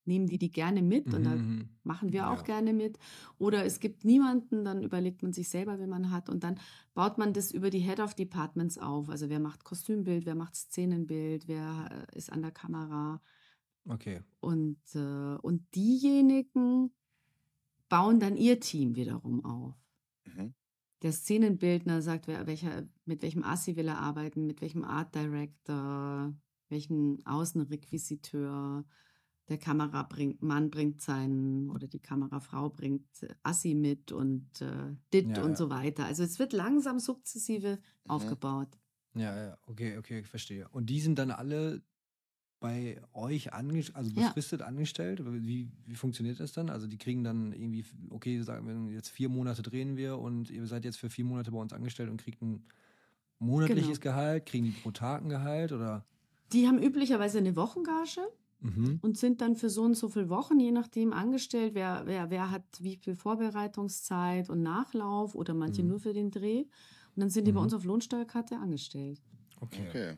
nehmen die die gerne mit mhm. und dann mhm. machen wir auch ja. gerne mit. Oder es gibt niemanden, dann überlegt man sich selber, wen man hat und dann baut man das über die Head of Departments auf. Also wer macht Kostümbild, wer macht Szenenbild, wer äh, ist an der Kamera. Okay. Und, äh, und diejenigen bauen dann ihr Team wiederum auf. Mhm. Der Szenenbildner sagt, wer, welcher, mit welchem Assi will er arbeiten, mit welchem Art Director, welchen Außenrequisiteur, der Kameramann bringt seinen oder die Kamerafrau bringt äh, Assi mit und äh, Dit ja, und ja. so weiter. Also es wird langsam sukzessive mhm. aufgebaut. Ja, ja, okay, okay, ich verstehe. Und die sind dann alle bei euch angestellt, also befristet ja. angestellt? Wie, wie funktioniert das dann? Also die kriegen dann irgendwie, okay, sagen wir jetzt vier Monate drehen wir und ihr seid jetzt für vier Monate bei uns angestellt und kriegt ein monatliches genau. Gehalt, kriegen die pro Tag ein Gehalt oder? Die haben üblicherweise eine Wochengage. Mhm. und sind dann für so und so viele Wochen, je nachdem, angestellt, wer, wer, wer hat wie viel Vorbereitungszeit und Nachlauf oder manche mhm. nur für den Dreh. Und dann sind die mhm. bei uns auf Lohnsteuerkarte angestellt. Okay. okay.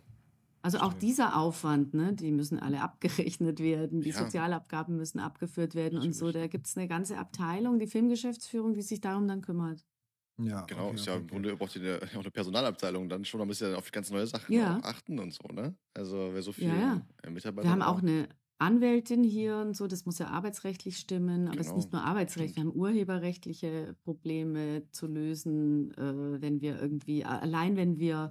Also auch dieser Aufwand, ne, die müssen alle abgerechnet werden, die ja. Sozialabgaben müssen abgeführt werden Natürlich. und so. Da gibt es eine ganze Abteilung, die Filmgeschäftsführung, die sich darum dann kümmert. Ja, genau, okay, ist ja okay, im Grunde braucht ihr auch eine Personalabteilung dann schon, da müsst ihr auf ganz neue Sachen ja. achten und so, ne? Also wer so viel ja, ja. Mitarbeiter. Wir haben auch eine Anwältin hier und so, das muss ja arbeitsrechtlich stimmen, aber genau. es ist nicht genau, nur Arbeitsrecht, wir haben urheberrechtliche Probleme zu lösen, äh, wenn wir irgendwie, allein wenn wir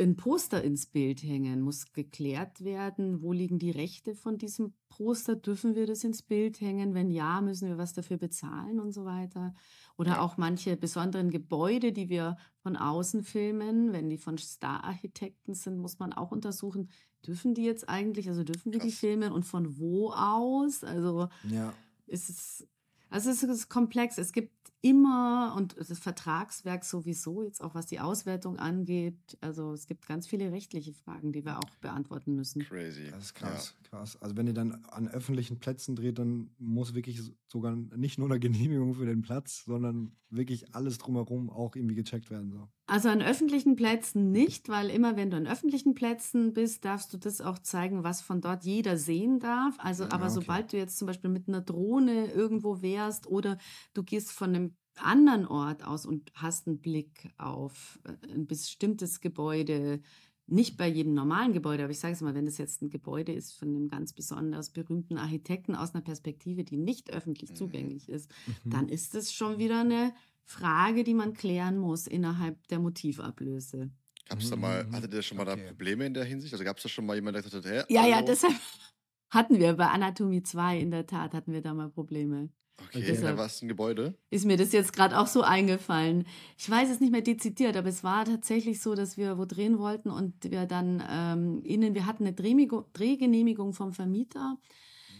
ein Poster ins Bild hängen, muss geklärt werden, wo liegen die Rechte von diesem Poster, dürfen wir das ins Bild hängen, wenn ja, müssen wir was dafür bezahlen und so weiter. Oder auch manche besonderen Gebäude, die wir von außen filmen, wenn die von Star-Architekten sind, muss man auch untersuchen, dürfen die jetzt eigentlich, also dürfen wir die filmen und von wo aus? Also ja. ist es also es ist komplex. Es gibt immer und das Vertragswerk sowieso, jetzt auch was die Auswertung angeht. Also es gibt ganz viele rechtliche Fragen, die wir auch beantworten müssen. Crazy. Das ist krass, ja. krass. Also wenn ihr dann an öffentlichen Plätzen dreht, dann muss wirklich sogar nicht nur eine Genehmigung für den Platz, sondern wirklich alles drumherum auch irgendwie gecheckt werden. So. Also an öffentlichen Plätzen nicht, weil immer wenn du an öffentlichen Plätzen bist, darfst du das auch zeigen, was von dort jeder sehen darf. Also, aber okay. sobald du jetzt zum Beispiel mit einer Drohne irgendwo wärst oder du gehst von einem anderen Ort aus und hast einen Blick auf äh, ein bestimmtes Gebäude, nicht bei jedem normalen Gebäude, aber ich sage es mal, wenn es jetzt ein Gebäude ist von einem ganz besonders berühmten Architekten aus einer Perspektive, die nicht öffentlich Mhm. zugänglich ist, Mhm. dann ist es schon wieder eine Frage, die man klären muss innerhalb der Motivablöse. Gab es da mal, mhm. hattet ihr schon mal da Okay. Probleme in der Hinsicht? Also gab es da schon mal jemanden, der gesagt hat, hä? Ja, ja, deshalb hatten wir bei Anatomie 2 in der Tat, hatten wir da mal Probleme. Okay, da war es ein Gebäude. Ist mir das jetzt gerade auch so eingefallen. Ich weiß es nicht mehr dezidiert, aber es war tatsächlich so, dass wir wo drehen wollten und wir dann ähm, innen, wir hatten eine Drehmigo- Drehgenehmigung vom Vermieter.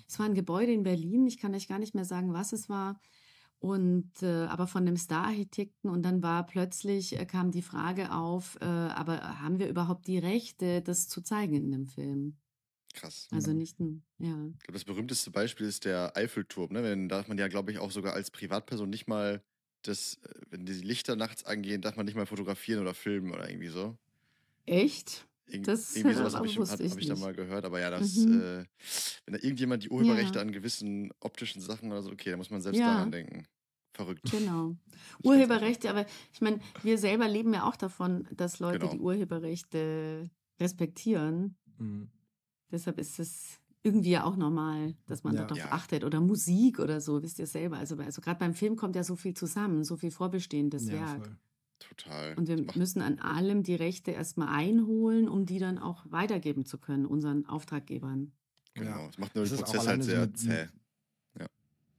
Es war ein Gebäude in Berlin, ich kann euch gar nicht mehr sagen, was es war. Und äh, aber von dem Star-Architekten und dann war plötzlich äh, kam die Frage auf, äh, aber haben wir überhaupt die Rechte, das zu zeigen in dem Film? Krass. Also Mhm. nicht nur, ja. Ich glaube, das berühmteste Beispiel ist der Eiffelturm. Ne? Wenn, darf man ja, glaube ich, auch sogar als Privatperson nicht mal das, äh, wenn die Lichter nachts angehen, darf man nicht mal fotografieren oder filmen oder irgendwie so. Echt? Irg Das, irgendwie sowas habe ich, hab, ich hab ich da mal gehört. Aber ja, das, Mhm. äh, wenn da irgendjemand die Urheberrechte Ja. an gewissen optischen Sachen oder so, okay, da muss man selbst Ja. daran denken. Verrückt. Genau. Urheberrechte, aber ich meine, wir selber leben ja auch davon, dass Leute Genau. die Urheberrechte respektieren. Mhm. Deshalb ist es irgendwie ja auch normal, dass man Ja. darauf Ja. achtet. Oder Musik oder so, wisst ihr selber. Also, also gerade beim Film kommt ja so viel zusammen, so viel vorbestehendes Ja, Werk. voll. Total. Und wir Das müssen an allem die Rechte erstmal einholen, um die dann auch weitergeben zu können, unseren Auftraggebern. Genau. Ja. Das macht nur Das den auch Prozess halt so sehr mit- zäh.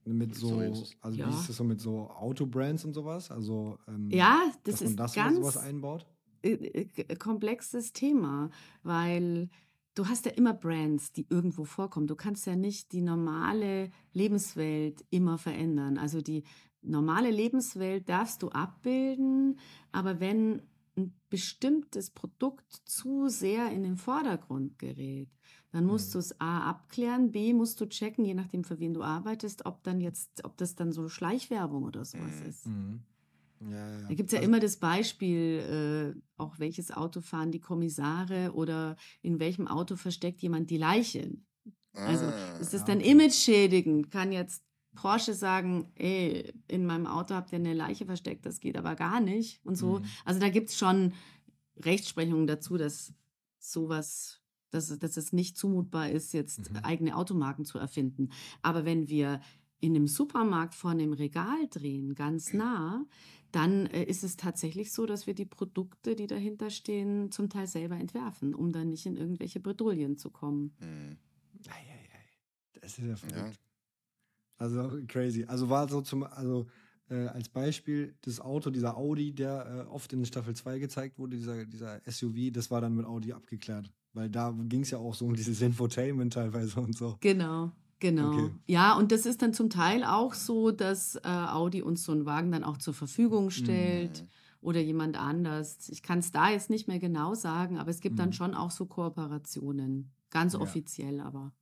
Mit so, also Ja. wie ist das so mit so Autobrands und sowas? Also, ähm, Ja, dass das man ist das ganz sowas einbaut? äh, äh, komplexes Thema, weil du hast ja immer Brands, die irgendwo vorkommen. Du kannst ja nicht die normale Lebenswelt immer verändern. Also die normale Lebenswelt darfst du abbilden, aber wenn ein bestimmtes Produkt zu sehr in den Vordergrund gerät, dann musst Mhm. du es A abklären, B musst du checken, je nachdem für wen du arbeitest, ob dann jetzt, ob das dann so Schleichwerbung oder sowas Mhm. ist. Mhm. Ja, ja. Da gibt es ja Also- immer das Beispiel, äh, auch welches Auto fahren die Kommissare oder in welchem Auto versteckt jemand die Leiche. Also Ah, ist das dann image-schädigend? Kann jetzt Porsche sagen, ey, in meinem Auto habt ihr eine Leiche versteckt, das geht aber gar nicht und so. Mhm. Also da gibt es schon Rechtsprechungen dazu, dass sowas, dass, es- dass es nicht zumutbar ist, jetzt Mhm. eigene Automarken zu erfinden. Aber wenn wir in einem Supermarkt vor einem Regal drehen, ganz nah, dann äh, ist es tatsächlich so, dass wir die Produkte, die dahinter stehen, zum Teil selber entwerfen, um dann nicht in irgendwelche Bredouillen zu kommen. hm. Eieiei. Das ist ja verrückt. Also crazy. Also war so zum, also äh, als Beispiel das Auto, dieser Audi, der äh, oft in Staffel 2 gezeigt wurde, dieser, dieser SUV, das war dann mit Audi abgeklärt. Weil da ging es ja auch so um dieses Infotainment teilweise und so. Genau. Genau. Okay. Ja, und das ist dann zum Teil auch so, dass äh, Audi uns so einen Wagen dann auch zur Verfügung stellt Mhm. oder jemand anders. Ich kann es da jetzt nicht mehr genau sagen, aber es gibt dann Mhm. schon auch so Kooperationen. Ganz Ja. offiziell aber.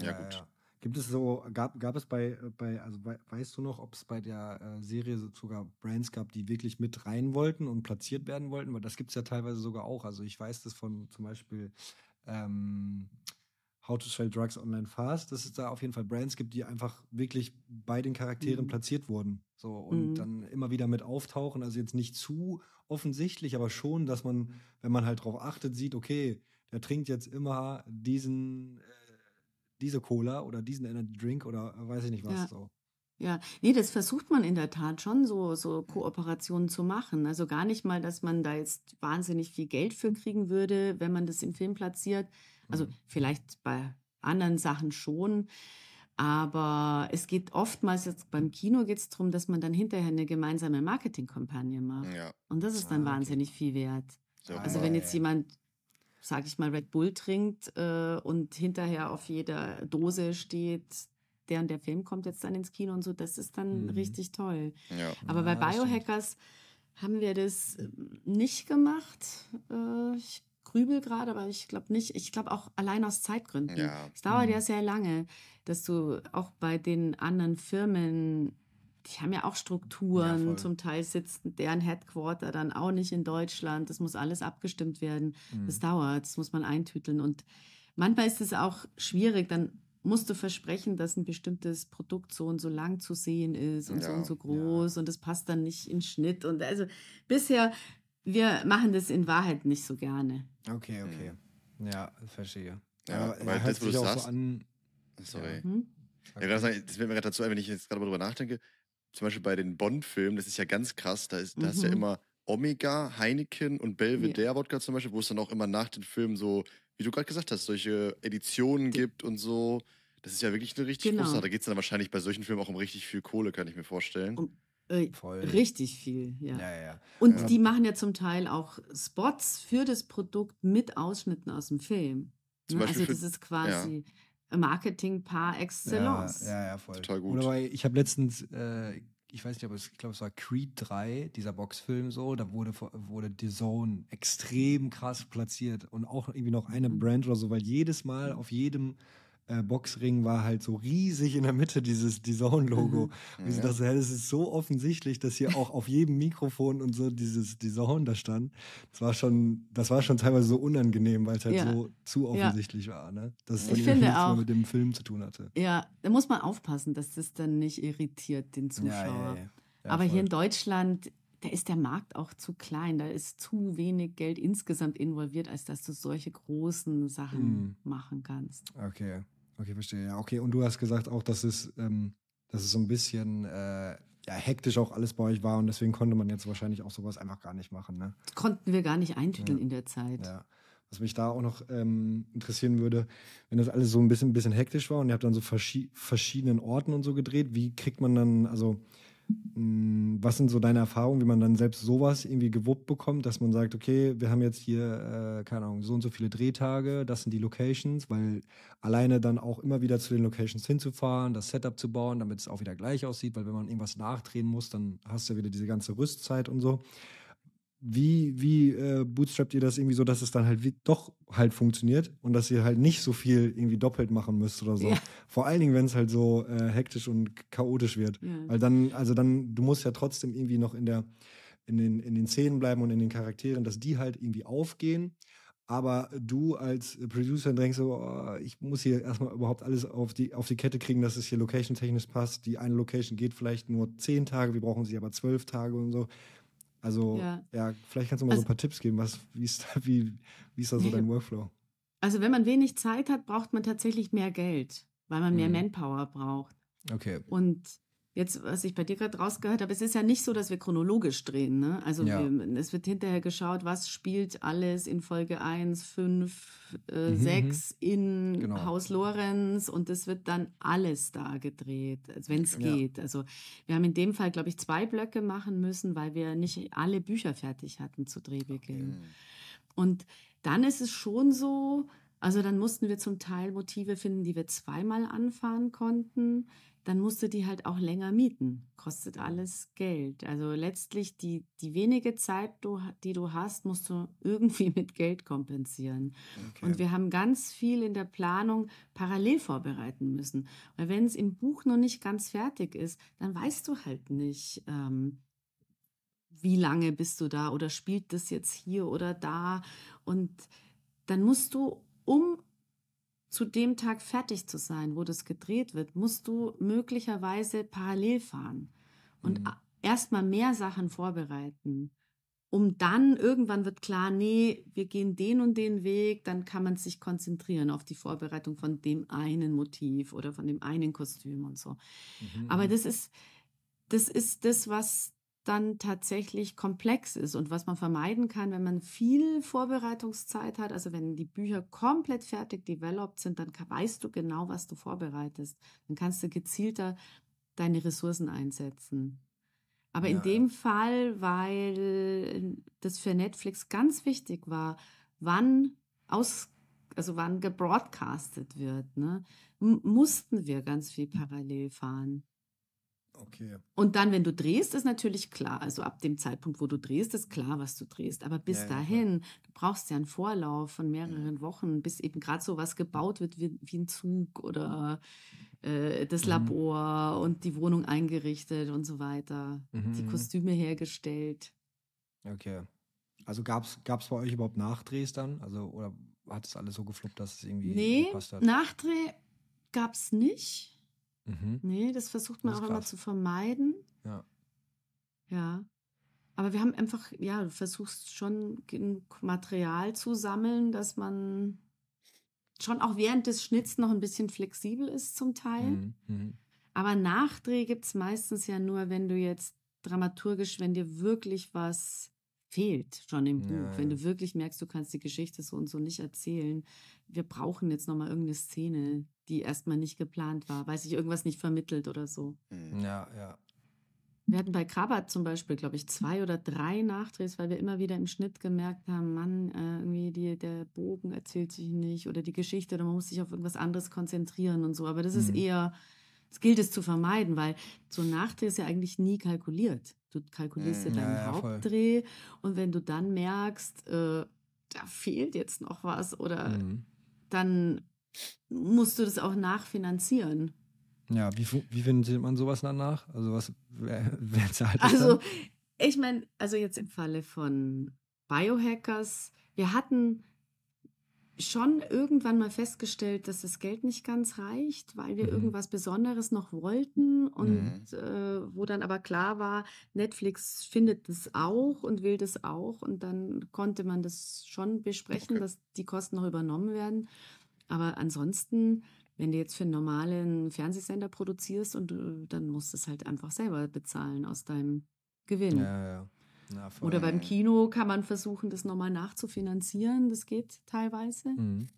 Ja, gut. Gibt es so, gab, gab es bei, äh, bei also wei- weißt du noch, ob es bei der äh, Serie so- sogar Brands gab, die wirklich mit rein wollten und platziert werden wollten? Weil das gibt es ja teilweise sogar auch. Also ich weiß das von zum Beispiel ähm, How to Sell Drugs Online Fast, dass es da auf jeden Fall Brands gibt, die einfach wirklich bei den Charakteren Mhm. platziert wurden. So und Mhm. dann immer wieder mit auftauchen. Also jetzt nicht zu offensichtlich, aber schon, dass man, wenn man halt drauf achtet, sieht, okay, der trinkt jetzt immer diesen, äh, diese Cola oder diesen Energy Drink oder äh, weiß ich nicht was. Ja. So. Ja, nee, das versucht man in der Tat schon, so, so Kooperationen zu machen. Also gar nicht mal, dass man da jetzt wahnsinnig viel Geld für kriegen würde, wenn man das im Film platziert. Also Mhm. vielleicht bei anderen Sachen schon. Aber es geht oftmals, jetzt beim Kino geht es darum, dass man dann hinterher eine gemeinsame Marketingkampagne macht. Ja. Und das ist dann Ah, okay. wahnsinnig viel wert. Sehr Ah, Also wenn ja, jetzt ja. jemand, sag ich mal, Red Bull trinkt äh, und hinterher auf jeder Dose steht, der und der Film kommt jetzt dann ins Kino und so, das ist dann Mhm. richtig toll. ja. Aber bei. Biohackers haben wir das äh, nicht gemacht. Äh, ich grübel gerade, aber ich glaube nicht. Ich glaube auch allein aus Zeitgründen. Ja. Es dauert Mhm. ja sehr lange, dass du auch bei den anderen Firmen, die haben ja auch Ja, Strukturen, voll. zum Teil sitzt deren Headquarter dann auch nicht in Deutschland. Das muss alles abgestimmt werden. Das Mhm. dauert, das muss man eintüteln. Und manchmal ist es auch schwierig, dann musst du versprechen, dass ein bestimmtes Produkt so und so lang zu sehen ist und so Ja, und so ja. groß und das passt dann nicht in Schnitt. Und also bisher wir machen das in Wahrheit nicht so gerne. Okay, okay. Ja, verstehe. Ja, weil hört das, wo sich du auch sagst- so an. Sorry. Hm? Ja, gerade sagen, das fällt mir gerade dazu ein, wenn ich jetzt gerade mal drüber nachdenke. Zum Beispiel bei den Bond-Filmen, das ist ja ganz krass. Da, ist, da hast du ja Mhm. immer Omega, Heineken und Belvedere-Wodka zum Beispiel, wo es dann auch immer nach den Filmen so, wie du gerade gesagt hast, solche Editionen gibt und so. Das ist ja wirklich eine richtig Genau. große Sache. Da geht es dann wahrscheinlich bei solchen Filmen auch um richtig viel Kohle, kann ich mir vorstellen. Um- Äh, Voll. richtig viel, ja. Ja, ja, ja. Und Ja. die machen ja zum Teil auch Spots für das Produkt mit Ausschnitten aus dem Film. Zum Ne? Beispiel Also für- das ist quasi Marketing par Ja, excellence. ja, ja, voll. Total gut. Oder ich habe letztens, äh, ich weiß nicht, aber es, ich glaube, es war Creed 3, dieser Boxfilm so, da wurde, vor- wurde The Zone extrem krass platziert und auch irgendwie noch eine Mhm. Brand oder so, weil jedes Mal auf jedem äh, Boxring war halt so riesig in der Mitte dieses Zone-Logo. Mhm. Und ich Ja. dachte, das ist so offensichtlich, dass hier auch auf jedem Mikrofon und so dieses Zone da stand. Das war schon, das war schon teilweise so unangenehm, weil es halt Ja. so zu Ja. offensichtlich war, ne? Dass es Ich dann finde irgendwie nichts mehr auch- mit dem Film zu tun hatte. Ja, da muss man aufpassen, dass das dann nicht irritiert den Zuschauer. Ja, Aber voll. hier in Deutschland, da ist der Markt auch zu klein. Da ist zu wenig Geld insgesamt involviert, als dass du solche großen Sachen Mhm. machen kannst. Okay, okay, verstehe. Ja, okay. Und du hast gesagt auch, dass es, ähm, dass es so ein bisschen äh, ja, hektisch auch alles bei euch war und deswegen konnte man jetzt wahrscheinlich auch sowas einfach gar nicht machen, ne? Das konnten wir gar nicht eintüteln Ja. in der Zeit. Ja. Was mich da auch noch ähm, interessieren würde, wenn das alles so ein bisschen, bisschen hektisch war und ihr habt dann so verschi verschiedenen Orten und so gedreht, wie kriegt man dann, also was sind so deine Erfahrungen, wie man dann selbst sowas irgendwie gewuppt bekommt, dass man sagt, okay, wir haben jetzt hier, äh, keine Ahnung, so und so viele Drehtage, das sind die Locations, weil alleine dann auch immer wieder zu den Locations hinzufahren, das Setup zu bauen, damit es auch wieder gleich aussieht, weil wenn man irgendwas nachdrehen muss, dann hast du ja wieder diese ganze Rüstzeit und so wie, wie äh, bootstrapt ihr das irgendwie so, dass es dann halt wie, doch halt funktioniert und dass ihr halt nicht so viel irgendwie doppelt machen müsst oder so. Ja. Vor allen Dingen, wenn es halt so äh, hektisch und chaotisch wird. Ja. Weil dann, also dann, du musst ja trotzdem irgendwie noch in der, in den, in den Szenen bleiben und in den Charakteren, dass die halt irgendwie aufgehen. Aber du als Producer denkst so, oh, ich muss hier erstmal überhaupt alles auf die, auf die Kette kriegen, dass es hier location-technisch passt. Die eine Location geht vielleicht nur zehn Tage, wir brauchen sie aber zwölf Tage und so. Also, ja, Ja. vielleicht kannst du mal so Also- ein paar Tipps geben, was, wie ist da, wie, wie ist da so dein Workflow? Also wenn man wenig Zeit hat, braucht man tatsächlich mehr Geld, weil man mehr Mhm. Manpower braucht. Okay. Und jetzt, was ich bei dir gerade rausgehört habe, es ist ja nicht so, dass wir chronologisch drehen. Ne? Also Ja. wir, es wird hinterher geschaut, was spielt alles in Folge 1, 5, äh, Mhm, 6 in Genau. Haus Lorenz und es wird dann alles da gedreht, wenn es Ja. geht. Also wir haben in dem Fall, glaube ich, zwei Blöcke machen müssen, weil wir nicht alle Bücher fertig hatten zu Drehbeginn. Mhm. Und dann ist es schon so, also dann mussten wir zum Teil Motive finden, die wir zweimal anfahren konnten. Dann musst du die halt auch länger mieten. Kostet alles Geld. Also letztlich die, die wenige Zeit, du, die du hast, musst du irgendwie mit Geld kompensieren. okay. Und wir haben ganz viel in der Planung parallel vorbereiten müssen. Weil wenn es im Buch noch nicht ganz fertig ist, dann weißt du halt nicht, ähm, wie lange bist du da oder spielt das jetzt hier oder da. Und dann musst du, um zu dem Tag fertig zu sein, wo das gedreht wird, musst du möglicherweise parallel fahren und Mhm. erstmal mehr Sachen vorbereiten. Um dann irgendwann wird klar, nee, wir gehen den und den Weg, dann kann man sich konzentrieren auf die Vorbereitung von dem einen Motiv oder von dem einen Kostüm und so. Mhm, Aber mhm. das ist, das ist das, was dann tatsächlich komplex ist und was man vermeiden kann, wenn man viel Vorbereitungszeit hat. Also wenn die Bücher komplett fertig developed sind, dann weißt du genau, was du vorbereitest. Dann kannst du gezielter deine Ressourcen einsetzen. Aber Ja, in dem Fall, weil das für Netflix ganz wichtig war, wann aus, also wann gebroadcastet wird, ne, mussten wir ganz viel parallel fahren. Okay. Und dann, wenn du drehst, ist natürlich klar. Also ab dem Zeitpunkt, wo du drehst, ist klar, was du drehst. Aber bis Ja, ja, dahin, du brauchst ja einen Vorlauf von mehreren Wochen, bis eben gerade so was gebaut wird wie, wie ein Zug oder äh, das Mhm. Labor und die Wohnung eingerichtet und so weiter. Mhm, Die mhm. Kostüme hergestellt. Okay. Also gab es bei euch überhaupt Nachdrehs dann? Also, oder hat es alles so gefloppt, dass es irgendwie Nee, gepasst hat? Nachdreh gab es nicht. Mhm. Nee, das versucht man Das auch immer krass. zu vermeiden. Ja. Ja. Aber wir haben einfach, ja, du versuchst schon genug Material zu sammeln, dass man schon auch während des Schnitts noch ein bisschen flexibel ist zum Teil. Mhm. Mhm. Aber Nachdreh gibt es meistens ja nur, wenn du jetzt dramaturgisch, wenn dir wirklich was fehlt schon im Buch, Ja, wenn du wirklich merkst, du kannst die Geschichte so und so nicht erzählen. Wir brauchen jetzt nochmal irgendeine Szene, die erstmal nicht geplant war, weil sich irgendwas nicht vermittelt oder so. Hm. Ja, ja. Wir hatten bei Krabat zum Beispiel, glaube ich, zwei oder drei Nachdrehs, weil wir immer wieder im Schnitt gemerkt haben, Mann, äh, irgendwie die, der Bogen erzählt sich nicht oder die Geschichte oder man muss sich auf irgendwas anderes konzentrieren und so. Aber das ist Mhm. eher, es gilt es zu vermeiden, weil so ein Nachdreh ist ja eigentlich nie kalkuliert. Du kalkulierst ja Mhm. deinen Ja, ja. Hauptdreh und wenn du dann merkst, äh, da fehlt jetzt noch was oder Mhm. dann musst du das auch nachfinanzieren. Ja, wie, wie findet man sowas danach? Also was, wer, wer zahlt das Also, dann? ich meine, also jetzt im Falle von Biohackers, wir hatten schon irgendwann mal festgestellt, dass das Geld nicht ganz reicht, weil wir Mhm. irgendwas Besonderes noch wollten und Mhm. äh, wo dann aber klar war, Netflix findet das auch und will das auch und dann konnte man das schon besprechen, Okay. dass die Kosten noch übernommen werden. Aber ansonsten, wenn du jetzt für einen normalen Fernsehsender produzierst und du, dann musst du es halt einfach selber bezahlen aus deinem Gewinn. Ja, ja. Na. Oder beim. Kino kann man versuchen, das nochmal nachzufinanzieren. Das geht teilweise. Mhm.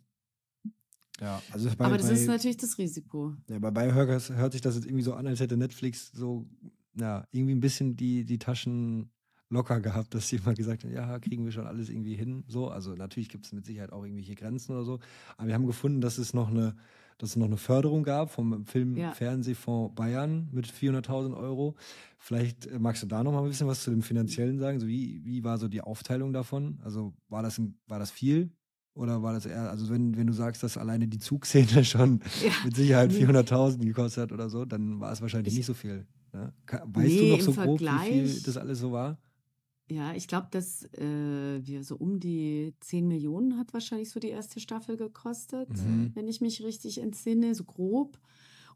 Ja, also bei, Aber das bei, ist natürlich das Risiko. ja, bei Biohackers hört sich das jetzt irgendwie so an, als hätte Netflix so, ja, irgendwie ein bisschen die, die Taschen locker gehabt, dass sie mal gesagt haben, ja, kriegen wir schon alles irgendwie hin. So, also natürlich gibt es mit Sicherheit auch irgendwelche Grenzen oder so. Aber wir haben gefunden, dass es noch eine, dass es noch eine Förderung gab vom Film Ja. Fernsehfonds Bayern mit 400.000 Euro. Vielleicht äh, magst du da noch mal ein bisschen was zu dem Finanziellen sagen. So wie, wie war so die Aufteilung davon? Also war das, ein, war das viel? Oder war das eher, also wenn, wenn du sagst, dass alleine die Zugszene schon Ja. mit Sicherheit Nee. 400.000 gekostet hat oder so, dann war es wahrscheinlich Ich- nicht so viel. Ne? Weißt Nee, du noch so grob, wie viel das alles so war? Ja, ich glaube, dass äh, wir so um die 10 Millionen hat wahrscheinlich so die erste Staffel gekostet, Mhm. wenn ich mich richtig entsinne, so grob.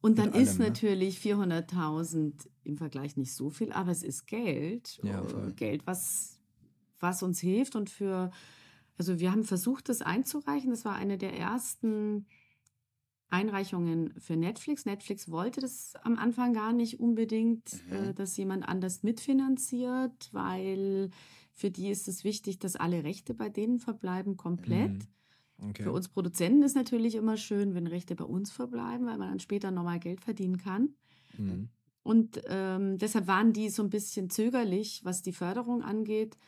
Und dann ist allem, ne? natürlich 400.000 im Vergleich nicht so viel, aber es ist Geld. Ja, äh. Geld, was, was uns hilft und für, also wir haben versucht, das einzureichen. Das war eine der ersten Einreichungen für Netflix. Netflix wollte das am Anfang gar nicht unbedingt, Mhm. äh, dass jemand anders mitfinanziert, weil für die ist es wichtig, dass alle Rechte bei denen verbleiben komplett. Mhm. Okay. Für uns Produzenten ist natürlich immer schön, wenn Rechte bei uns verbleiben, weil man dann später nochmal Geld verdienen kann. Mhm. Und ähm, deshalb waren die so ein bisschen zögerlich, was die Förderung angeht.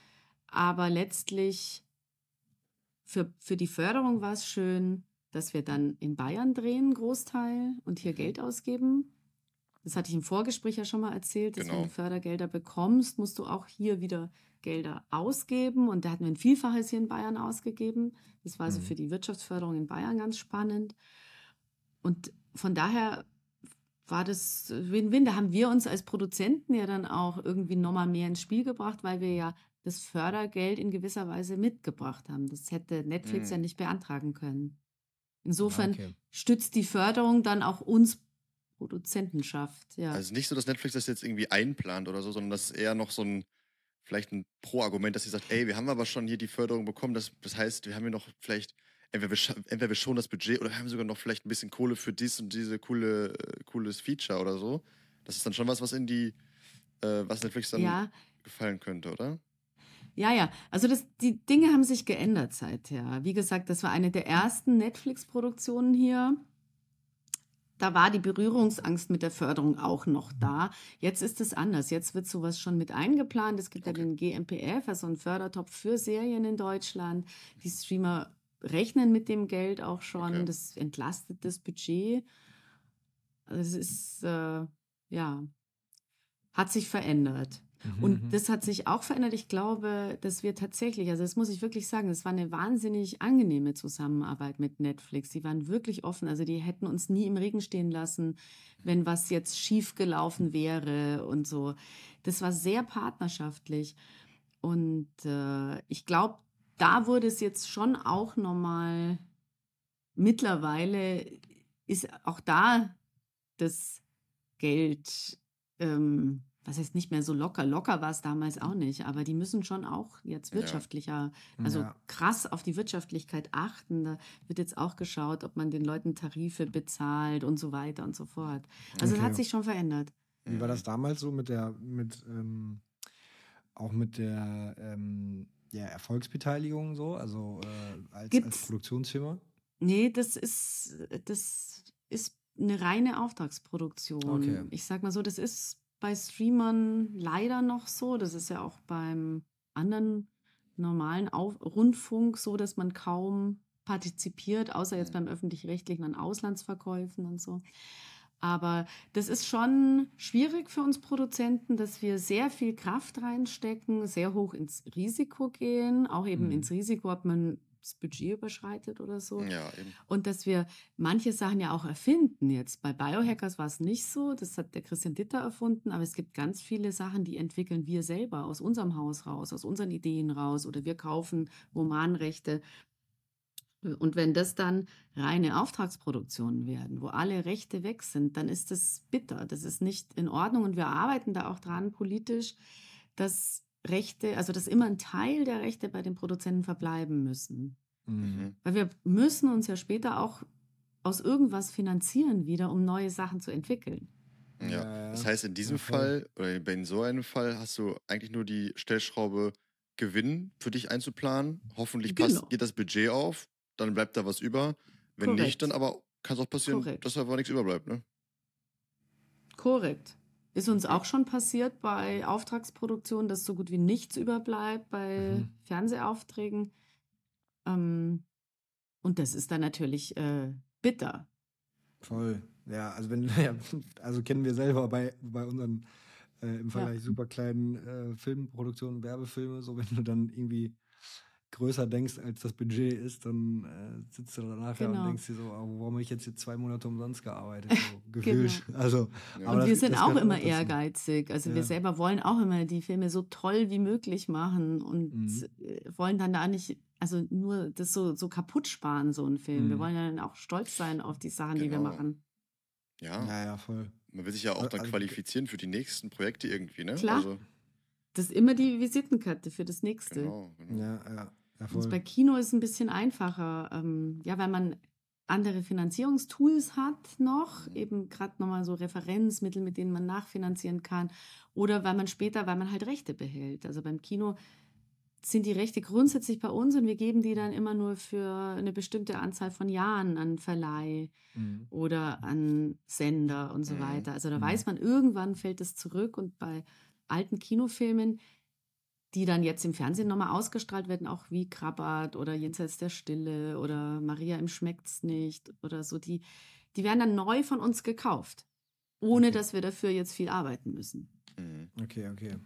Aber letztlich für, für die Förderung war es schön, dass wir dann in Bayern drehen, Großteil, und hier Geld ausgeben. Das hatte ich im Vorgespräch ja schon mal erzählt, dass Genau. wenn du Fördergelder bekommst, musst du auch hier wieder Gelder ausgeben. Und da hatten wir ein Vielfaches hier in Bayern ausgegeben. Das war also Mhm. für die Wirtschaftsförderung in Bayern ganz spannend. Und von daher war das Win-Win. Da haben wir uns als Produzenten ja dann auch irgendwie nochmal mehr ins Spiel gebracht, weil wir ja das Fördergeld in gewisser Weise mitgebracht haben. Das hätte Netflix Mhm. ja nicht beantragen können. Insofern okay. stützt die Förderung dann auch uns Produzentenschaft. Ja. Also nicht so, dass Netflix das jetzt irgendwie einplant oder so, sondern das ist eher noch so ein, vielleicht ein Pro-Argument, dass sie sagt, ey, wir haben aber schon hier die Förderung bekommen, das, das heißt, wir haben hier noch vielleicht, entweder wir, entweder wir schon das Budget oder wir haben sogar noch vielleicht ein bisschen Kohle für dies und diese coole, äh, cooles Feature oder so. Das ist dann schon was, was in die, äh, was Netflix dann ja, gefallen könnte, oder? Ja, ja. Also das, die Dinge haben sich geändert seither. Wie gesagt, das war eine der ersten Netflix-Produktionen hier. Da war die Berührungsangst mit der Förderung auch noch da. Jetzt ist es anders. Jetzt wird sowas schon mit eingeplant. Es gibt ja den GMPF, also einen Fördertopf für Serien in Deutschland. Die Streamer rechnen mit dem Geld auch schon. Okay. Das entlastet das Budget. Also es ist, äh, ja, hat sich verändert. Mhm. Und das hat sich auch verändert. Ich glaube, dass wir tatsächlich, also das muss ich wirklich sagen, es war eine wahnsinnig angenehme Zusammenarbeit mit Netflix. Die waren wirklich offen. Also die hätten uns nie im Regen stehen lassen, wenn was jetzt schief gelaufen wäre und so. Das war sehr partnerschaftlich. Und äh, ich glaube, da wurde es jetzt schon auch nochmal, mittlerweile ist auch da das Geld, ähm, was heißt nicht mehr so locker? Locker war es damals auch nicht, aber die müssen schon auch jetzt wirtschaftlicher, ja. also ja. krass auf die Wirtschaftlichkeit achten. Da wird jetzt auch geschaut, ob man den Leuten Tarife bezahlt und so weiter und so fort. Also okay. es hat sich schon verändert. Wie war das damals so mit der, mit, ähm, auch mit der ähm, ja, Erfolgsbeteiligung so, also äh, als, als Produktionsfirma? Nee, das ist, das ist eine reine Auftragsproduktion. Okay. Ich sag mal so, das ist bei Streamern leider noch so. Das ist ja auch beim anderen normalen Auf Rundfunk so, dass man kaum partizipiert, außer jetzt beim öffentlich-rechtlichen an Auslandsverkäufen und so. Aber das ist schon schwierig für uns Produzenten, dass wir sehr viel Kraft reinstecken, sehr hoch ins Risiko gehen, auch eben mhm. ins Risiko, ob man das Budget überschreitet oder so. Ja, eben. Und dass wir manche Sachen ja auch erfinden. Jetzt bei Biohackers war es nicht so, das hat der Christian Ditter erfunden, aber es gibt ganz viele Sachen, die entwickeln wir selber aus unserem Haus raus, aus unseren Ideen raus oder wir kaufen Romanrechte. Und wenn das dann reine Auftragsproduktionen werden, wo alle Rechte weg sind, dann ist das bitter. Das ist nicht in Ordnung. Und wir arbeiten da auch dran politisch, dass Rechte, also dass immer ein Teil der Rechte bei den Produzenten verbleiben müssen. Mhm. Weil wir müssen uns ja später auch aus irgendwas finanzieren wieder, um neue Sachen zu entwickellen. Ja, das heißt, in diesem okay. Fall oder in so einem Fall hast du eigentlich nur die Stellschraube Gewinn für dich einzuplanen. Hoffentlich passt genau. dir das Budget auf, dann bleibt da was über. Wenn Korrekt. nicht, dann aber kann es auch passieren, Korrekt. dass einfach nichts überbleibt, ne? Korrekt. Ist uns auch schon passiert bei Auftragsproduktionen, dass so gut wie nichts überbleibt bei mhm. Fernsehaufträgen. Ähm, und das ist dann natürlich äh, bitter. Voll. Ja, also wenn, ja, also kennen wir selber bei, bei unseren äh, im Vergleich ja. super kleinen äh, Filmproduktionen, Werbefilme, so wenn du dann irgendwie größer denkst, als das Budget ist, dann äh, sitzt du danach genau. und denkst dir so, oh, warum habe ich jetzt hier zwei Monate umsonst gearbeitet? So, gefühlt. genau. also, ja. Und wir das, sind das auch immer auch ehrgeizig. Also ja. wir selber wollen auch immer die Filme so toll wie möglich machen und mhm. Äh, wollen dann da nicht, also nur das so, so kaputt sparen, so ein Film. Mhm. Wir wollen ja dann auch stolz sein auf die Sachen, genau. die wir genau. machen. Ja. ja, ja, voll. Man will sich ja auch dann also, qualifizieren für die nächsten Projekte irgendwie, ne? Klar. Also, das ist immer die Visitenkarte für das nächste. Genau, genau. Ja, ja. Ja, bei Kino ist es ein bisschen einfacher, ähm, ja, weil man andere Finanzierungstools hat noch, eben gerade nochmal so Referenzmittel, mit denen man nachfinanzieren kann, oder weil man später, weil man halt Rechte behält. Also beim Kino sind die Rechte grundsätzlich bei uns und wir geben die dann immer nur für eine bestimmte Anzahl von Jahren an Verleih mhm. oder an Sender und so mhm. weiter. Also da mhm. weiß man, irgendwann fällt es zurück und bei alten Kinofilmen die dann jetzt im Fernsehen nochmal ausgestrahlt werden, auch wie Krabbert oder Jenseits der Stille oder Maria im Schmeckt's nicht oder so, die, die werden dann neu von uns gekauft, ohne okay. dass wir dafür jetzt viel arbeiten müssen. Mhm. Okay, okay.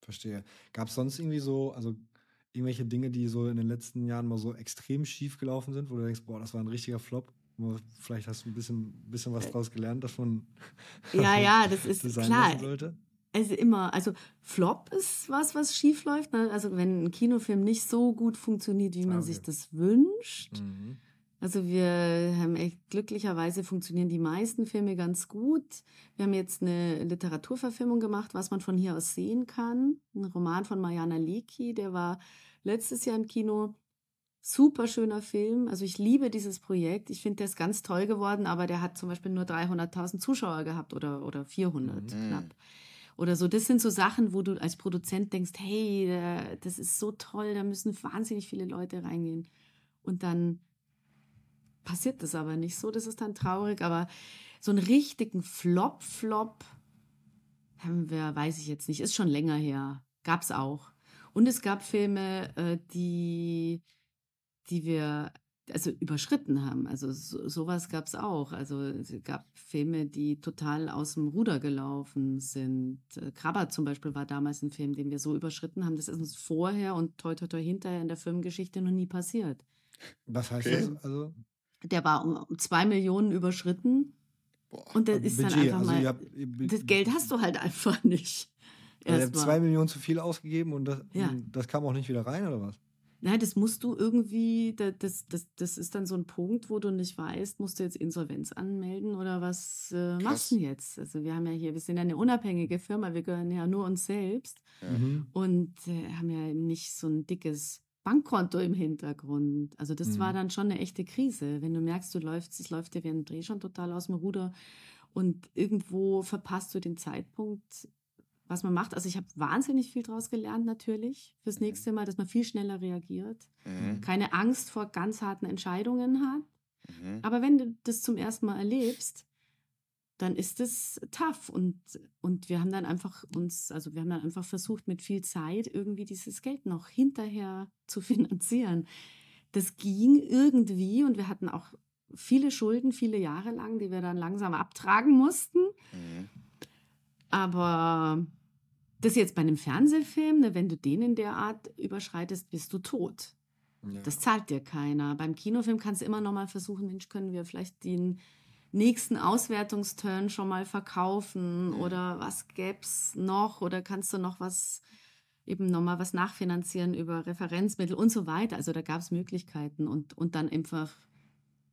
Verstehe. Gab es sonst irgendwie so, also irgendwelche Dinge, die so in den letzten Jahren mal so extrem schief gelaufen sind, wo du denkst, boah, das war ein richtiger Flop? Vielleicht hast du ein bisschen, bisschen was äh. draus gelernt, dass man ja, ja, das ist klar. Sollte. Also immer, also Flop ist was, was schief läuft. Ne? Also wenn ein Kinofilm nicht so gut funktioniert, wie man okay. sich das wünscht. Mhm. Also wir haben echt glücklicherweise funktionieren die meisten Filme ganz gut. Wir haben jetzt eine Literaturverfilmung gemacht, was man von hier aus sehen kann. Ein Roman von Mariana Lecki, der war letztes Jahr im Kino. Super schöner Film. Also ich liebe dieses Projekt. Ich finde, der ist ganz toll geworden, aber der hat zum Beispiel nur 300.000 Zuschauer gehabt oder, oder 400 mhm. knapp oder so. Das sind so Sachen, wo du als Produzent denkst, hey, äh, das ist so toll, da müssen wahnsinnig viele Leute reingehen. Und dann passiert das aber nicht so, das ist dann traurig, aber so einen richtigen Flop-Flop haben wir, weiß ich jetzt nicht, ist schon länger her. Gab es auch. Und es gab Filme, äh, die, die wir also überschritten haben. Also so, sowas gab es auch. Also es gab Filme, die total aus dem Ruder gelaufen sind. Äh, Krabber zum Beispiel war damals ein Film, den wir so überschritten haben. Das ist uns vorher und toi toi toi hinterher in der Filmgeschichte noch nie passiert. Was heißt okay. das? Also? Der war um, um zwei Millionen überschritten. Boah. Und das ist Budget. dann einfach also mal. Habt, das Geld hast du halt einfach nicht. Also ihr habt zwei Millionen zu viel ausgegeben und das, ja. das kam auch nicht wieder rein, oder was? Nein, das musst du irgendwie, das, das, das ist dann so ein Punkt, wo du nicht weißt, musst du jetzt Insolvenz anmelden oder was äh, machst du jetzt? Also wir haben ja hier, wir sind ja eine unabhängige Firma, wir gehören ja nur uns selbst. Mhm. und äh, haben ja nicht so ein dickes Bankkonto im Hintergrund. Also das mhm. war dann schon eine echte Krise. Wenn du merkst, du läufst, es läuft dir wie ein Dreh schon total aus dem Ruder und irgendwo verpasst du den Zeitpunkt, was man macht. Also ich habe wahnsinnig viel daraus gelernt natürlich fürs mhm. nächste Mal, dass man viel schneller reagiert, mhm. keine Angst vor ganz harten Entscheidungen hat. Mhm. Aber wenn du das zum ersten Mal erlebst, dann ist es tough und, und wir haben dann einfach uns, also wir haben dann einfach versucht, mit viel Zeit irgendwie dieses Geld noch hinterher zu finanzieren. Das ging irgendwie und wir hatten auch viele Schulden, viele Jahre lang, die wir dann langsam abtragen mussten. Mhm. Aber das jetzt bei einem Fernsehfilm, ne, wenn du den in der Art überschreitest, bist du tot. Ja. Das zahlt dir keiner. Beim Kinofilm kannst du immer noch mal versuchen, Mensch, können wir vielleicht den nächsten Auswertungsturn schon mal verkaufen mhm. oder was gäbe es noch oder kannst du noch was eben nochmal was nachfinanzieren über Referenzmittel und so weiter. Also da gab es Möglichkeiten und, und dann einfach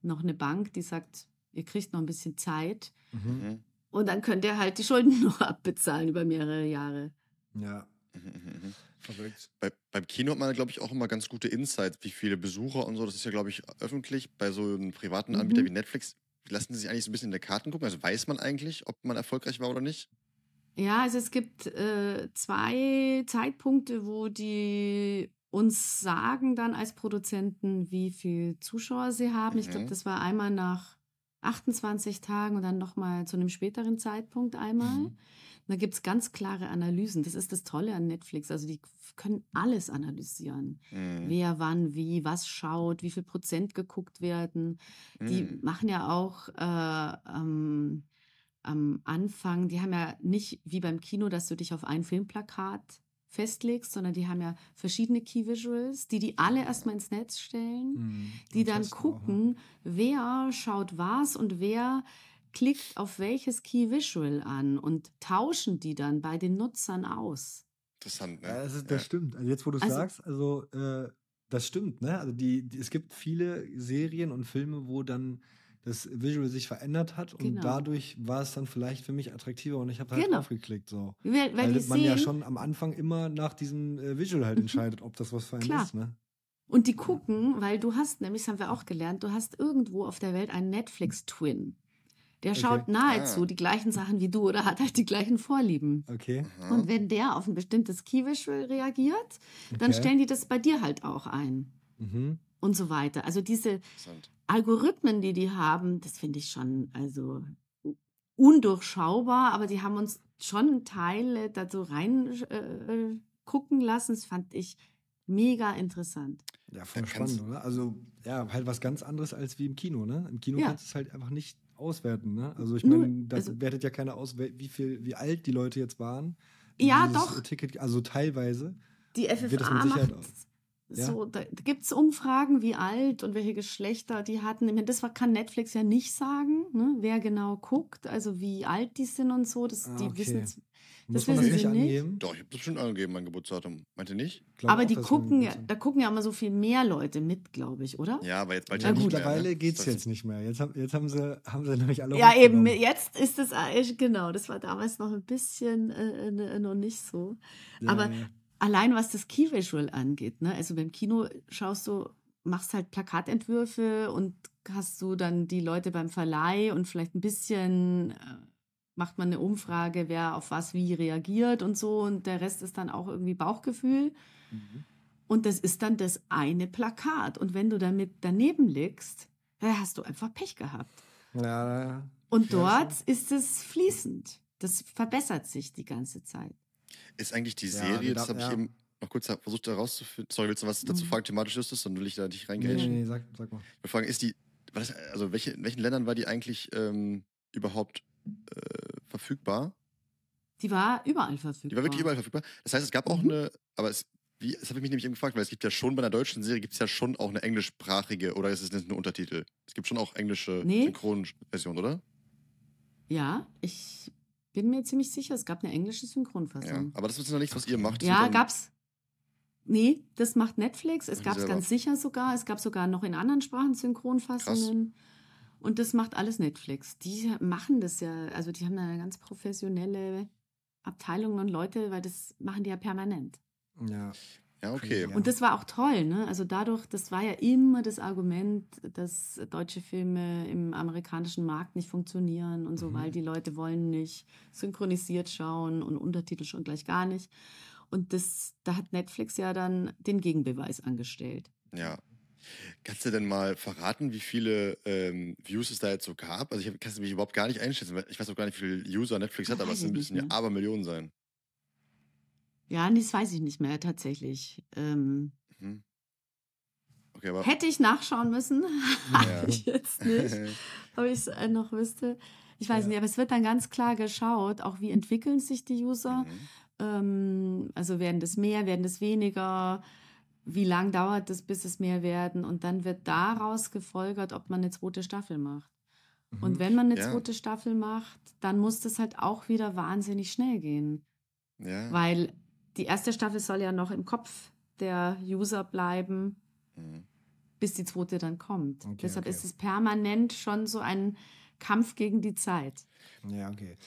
noch eine Bank, die sagt, ihr kriegt noch ein bisschen Zeit. Mhm. Mhm. Und dann könnt ihr halt die Schulden noch abbezahlen über mehrere Jahre. Ja. Mhm, Verrückt. Bei, beim Kino hat man, glaube ich, auch immer ganz gute Insights, wie viele Besucher und so. Das ist ja, glaube ich, öffentlich. Bei so einem privaten Anbieter mhm. wie Netflix lassen sie sich eigentlich so ein bisschen in der Karten gucken. Also weiß man eigentlich, ob man erfolgreich war oder nicht? Ja, also es gibt äh, zwei Zeitpunkte, wo die uns sagen dann als Produzenten, wie viele Zuschauer sie haben. Mhm. Ich glaube, das war einmal nach 28 Tagen und dann nochmal zu einem späteren Zeitpunkt einmal. Mhm. Da gibt es ganz klare Analysen. Das ist das Tolle an Netflix. Also die können alles analysieren. Mhm. Wer wann wie, was schaut, wie viel Prozent geguckt werden. Mhm. Die machen ja auch äh, ähm, am Anfang, die haben ja nicht wie beim Kino, dass du dich auf ein Filmplakat festlegst, sondern die haben ja verschiedene Key Visuals, die die alle erstmal ins Netz stellen, mhm, die dann gucken, auch, wer schaut was und wer klickt auf welches Key Visual an und tauschen die dann bei den Nutzern aus. Interessant, ne? Ja, das, ist, das ja. stimmt. Also jetzt, wo du es also, sagst, also äh, das stimmt, ne? Also die, die, es gibt viele Serien und Filme, wo dann das Visual sich verändert hat und genau. dadurch war es dann vielleicht für mich attraktiver und ich habe halt genau. draufgeklickt so. Weil, weil, weil man sehen, ja schon am Anfang immer nach diesem äh, Visual halt entscheidet, ob das was für einen Klar. ist, ne? Und die gucken, weil du hast, nämlich das haben wir auch gelernt, du hast irgendwo auf der Welt einen Netflix-Twin. Der schaut okay. nahezu ah. die gleichen Sachen wie du oder hat halt die gleichen Vorlieben. Okay. Und wenn der auf ein bestimmtes Key-Visual reagiert, dann okay. stellen die das bei dir halt auch ein. Mhm. Und so weiter. Also diese Algorithmen, die die haben, das finde ich schon also undurchschaubar, aber die haben uns schon Teile da so rein äh, gucken lassen. Das fand ich mega interessant. Ja, voll spannend, oder? Also, ja, halt was ganz anderes als wie im Kino, ne? Im Kino ja. kannst du es halt einfach nicht auswerten, ne? Also, ich meine, da also, wertet ja keiner aus, wie viel, wie alt die Leute jetzt waren. Ja, doch. Ticket, also teilweise. Die FFA macht ja. So, da gibt es Umfragen, wie alt und welche Geschlechter die hatten. Das kann Netflix ja nicht sagen, ne? wer genau guckt, also wie alt die sind und so. Das, ah, die okay. wissen das wissen das nicht angeben? Doch, ich habe das schon angegeben, mein Geburtsdatum. Meinte nicht? aber die gucken ja, da gucken ja immer so viel mehr Leute mit, glaube ich, oder? Ja, aber jetzt bald ja, ja gut. Mittlerweile ne? geht es jetzt nicht mehr. Jetzt, haben, jetzt haben sie, haben sie nämlich alle. Ja, eben, jetzt ist es, äh, genau, das war damals noch ein bisschen äh, äh noch nicht so. Ja, aber ja allein was das Key Visual angeht, ne? Also beim Kino schaust du, machst halt Plakatentwürfe und hast du dann die Leute beim Verleih und vielleicht ein bisschen äh, macht man eine Umfrage, wer auf was wie reagiert und so und der Rest ist dann auch irgendwie Bauchgefühl. Mhm. Und das ist dann das eine Plakat. Und wenn du damit daneben liegst, hast du einfach Pech gehabt. Ja, und dort ist es fließend. Das verbessert sich die ganze Zeit. Ist eigentlich die Serie, ja, das habe ja. ich eben noch kurz versucht herauszufinden. Sorry, willst du was dazu mhm. fragen, thematisch ist das? Dann will ich da nicht reingehen. Nee, nee, nee, sag, sag mal. Wir fragen, ist die, das, also welche, in welchen Ländern war die eigentlich ähm, überhaupt äh, verfügbar? Die war überall verfügbar. Die war wirklich überall verfügbar. Das heißt, es gab auch mhm. eine, aber es, wie, das habe ich mich nämlich eben gefragt, weil es gibt ja schon bei einer deutschen Serie gibt es ja schon auch eine englischsprachige oder ist es nicht nur Untertitel? Es gibt schon auch englische nee. Synchronversion, oder? Ja, ich bin mir ziemlich sicher, es gab eine englische Synchronfassung. Ja, aber das ist noch nichts, was ihr macht. Ja, gab's. Nee, das macht Netflix. Es gab es ganz sicher sogar. Es gab sogar noch in anderen Sprachen Synchronfassungen. Und das macht alles Netflix. Die machen das ja, also die haben da eine ganz professionelle Abteilung und Leute, weil das machen die ja permanent. Ja. Ja, okay. Und das war auch toll, ne? Also dadurch, das war ja immer das Argument, dass deutsche Filme im amerikanischen Markt nicht funktionieren und so, Mhm. weil die Leute wollen nicht synchronisiert schauen und Untertitel schon gleich gar nicht. Und das, da hat Netflix ja dann den Gegenbeweis angestellt. Ja. Kannst du denn mal verraten, wie viele ähm, Views es da jetzt so gab? Also ich kann es mich überhaupt gar nicht einschätzen. weil Ich weiß auch gar nicht, wie viele User Netflix hat, aber es müssen ja. Abermillionen sein. Ja, das weiß ich nicht mehr tatsächlich. Ähm, Mhm. Okay, hätte ich nachschauen müssen, Ja. habe ich jetzt nicht. ob ich es äh, noch wüsste. Ich weiß Ja. nicht, aber es wird dann ganz klar geschaut, auch wie entwickeln sich die User. Mhm. Ähm, also werden das mehr, werden das weniger? Wie lang dauert es, bis es mehr werden? Und dann wird daraus gefolgert, ob man eine zweite Staffel macht. Und wenn man eine Ja. zweite Staffel macht, dann muss das halt auch wieder wahnsinnig schnell gehen. Ja. Weil die erste Staffel soll ja noch im Kopf der User bleiben, Mhm. bis die zweite dann kommt. Okay, Deshalb okay. ist es permanent schon so ein Kampf gegen die Zeit. Ja, okay.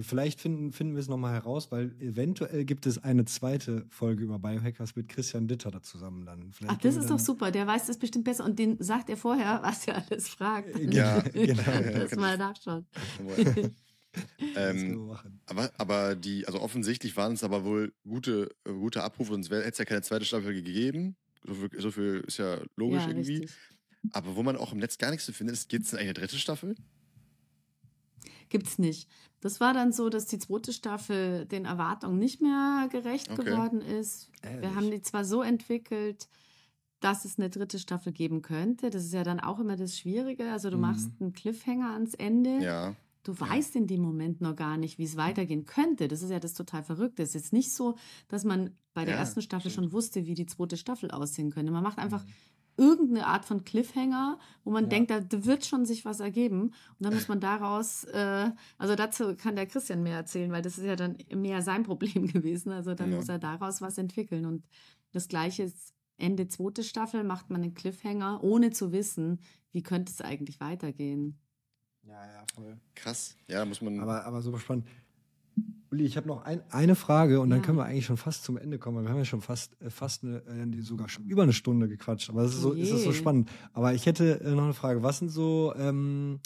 Vielleicht finden, finden wir es nochmal heraus, weil eventuell gibt es eine zweite Folge über Biohackers mit Christian Ditter da zusammen dann. Vielleicht Ach, das ist doch super. Der weiß das bestimmt besser. Und den sagt er vorher, was er alles fragt. Ja, genau. Lass mal nachschauen. Ähm, aber, aber die, also offensichtlich waren es aber wohl gute, äh, gute Abrufe, sonst hätte es ja keine zweite Staffel gegeben. So viel, so viel ist ja logisch ja, irgendwie. richtig. Aber wo man auch im Netz gar nichts zu finden ist, gibt es denn eine dritte Staffel? Gibt's nicht. Das war dann so, dass die zweite Staffel den Erwartungen nicht mehr gerecht Okay. geworden ist. Ehrlich? Wir haben die zwar so entwickelt, dass es eine dritte Staffel geben könnte. Das ist ja dann auch immer das Schwierige. Also du Mhm. machst einen Cliffhanger ans Ende. Ja. Du weißt in dem Moment noch gar nicht, wie es weitergehen könnte. Das ist ja das total Verrückte. Es ist jetzt nicht so, dass man bei der Ja, ersten Staffel stimmt. schon wusste, wie die zweite Staffel aussehen könnte. Man macht einfach irgendeine Art von Cliffhanger, wo man Ja. denkt, da, da wird schon sich was ergeben. Und dann muss man daraus, äh, also dazu kann der Christian mehr erzählen, weil das ist ja dann mehr sein Problem gewesen. Also dann Ja. muss er daraus was entwickeln. Und das Gleiche ist Ende zweite Staffel, macht man einen Cliffhanger, ohne zu wissen, wie könnte es eigentlich weitergehen. Ja, ja, voll. Krass. Ja, da muss man. Aber, aber super spannend. Uli, ich habe noch ein, eine Frage und dann Ja. können wir eigentlich schon fast zum Ende kommen. weil Wir haben ja schon fast, äh, fast eine, äh, sogar schon über eine Stunde gequatscht. Aber es ist, so, es ist so spannend. Aber ich hätte äh, noch eine Frage. Was sind so, ähm,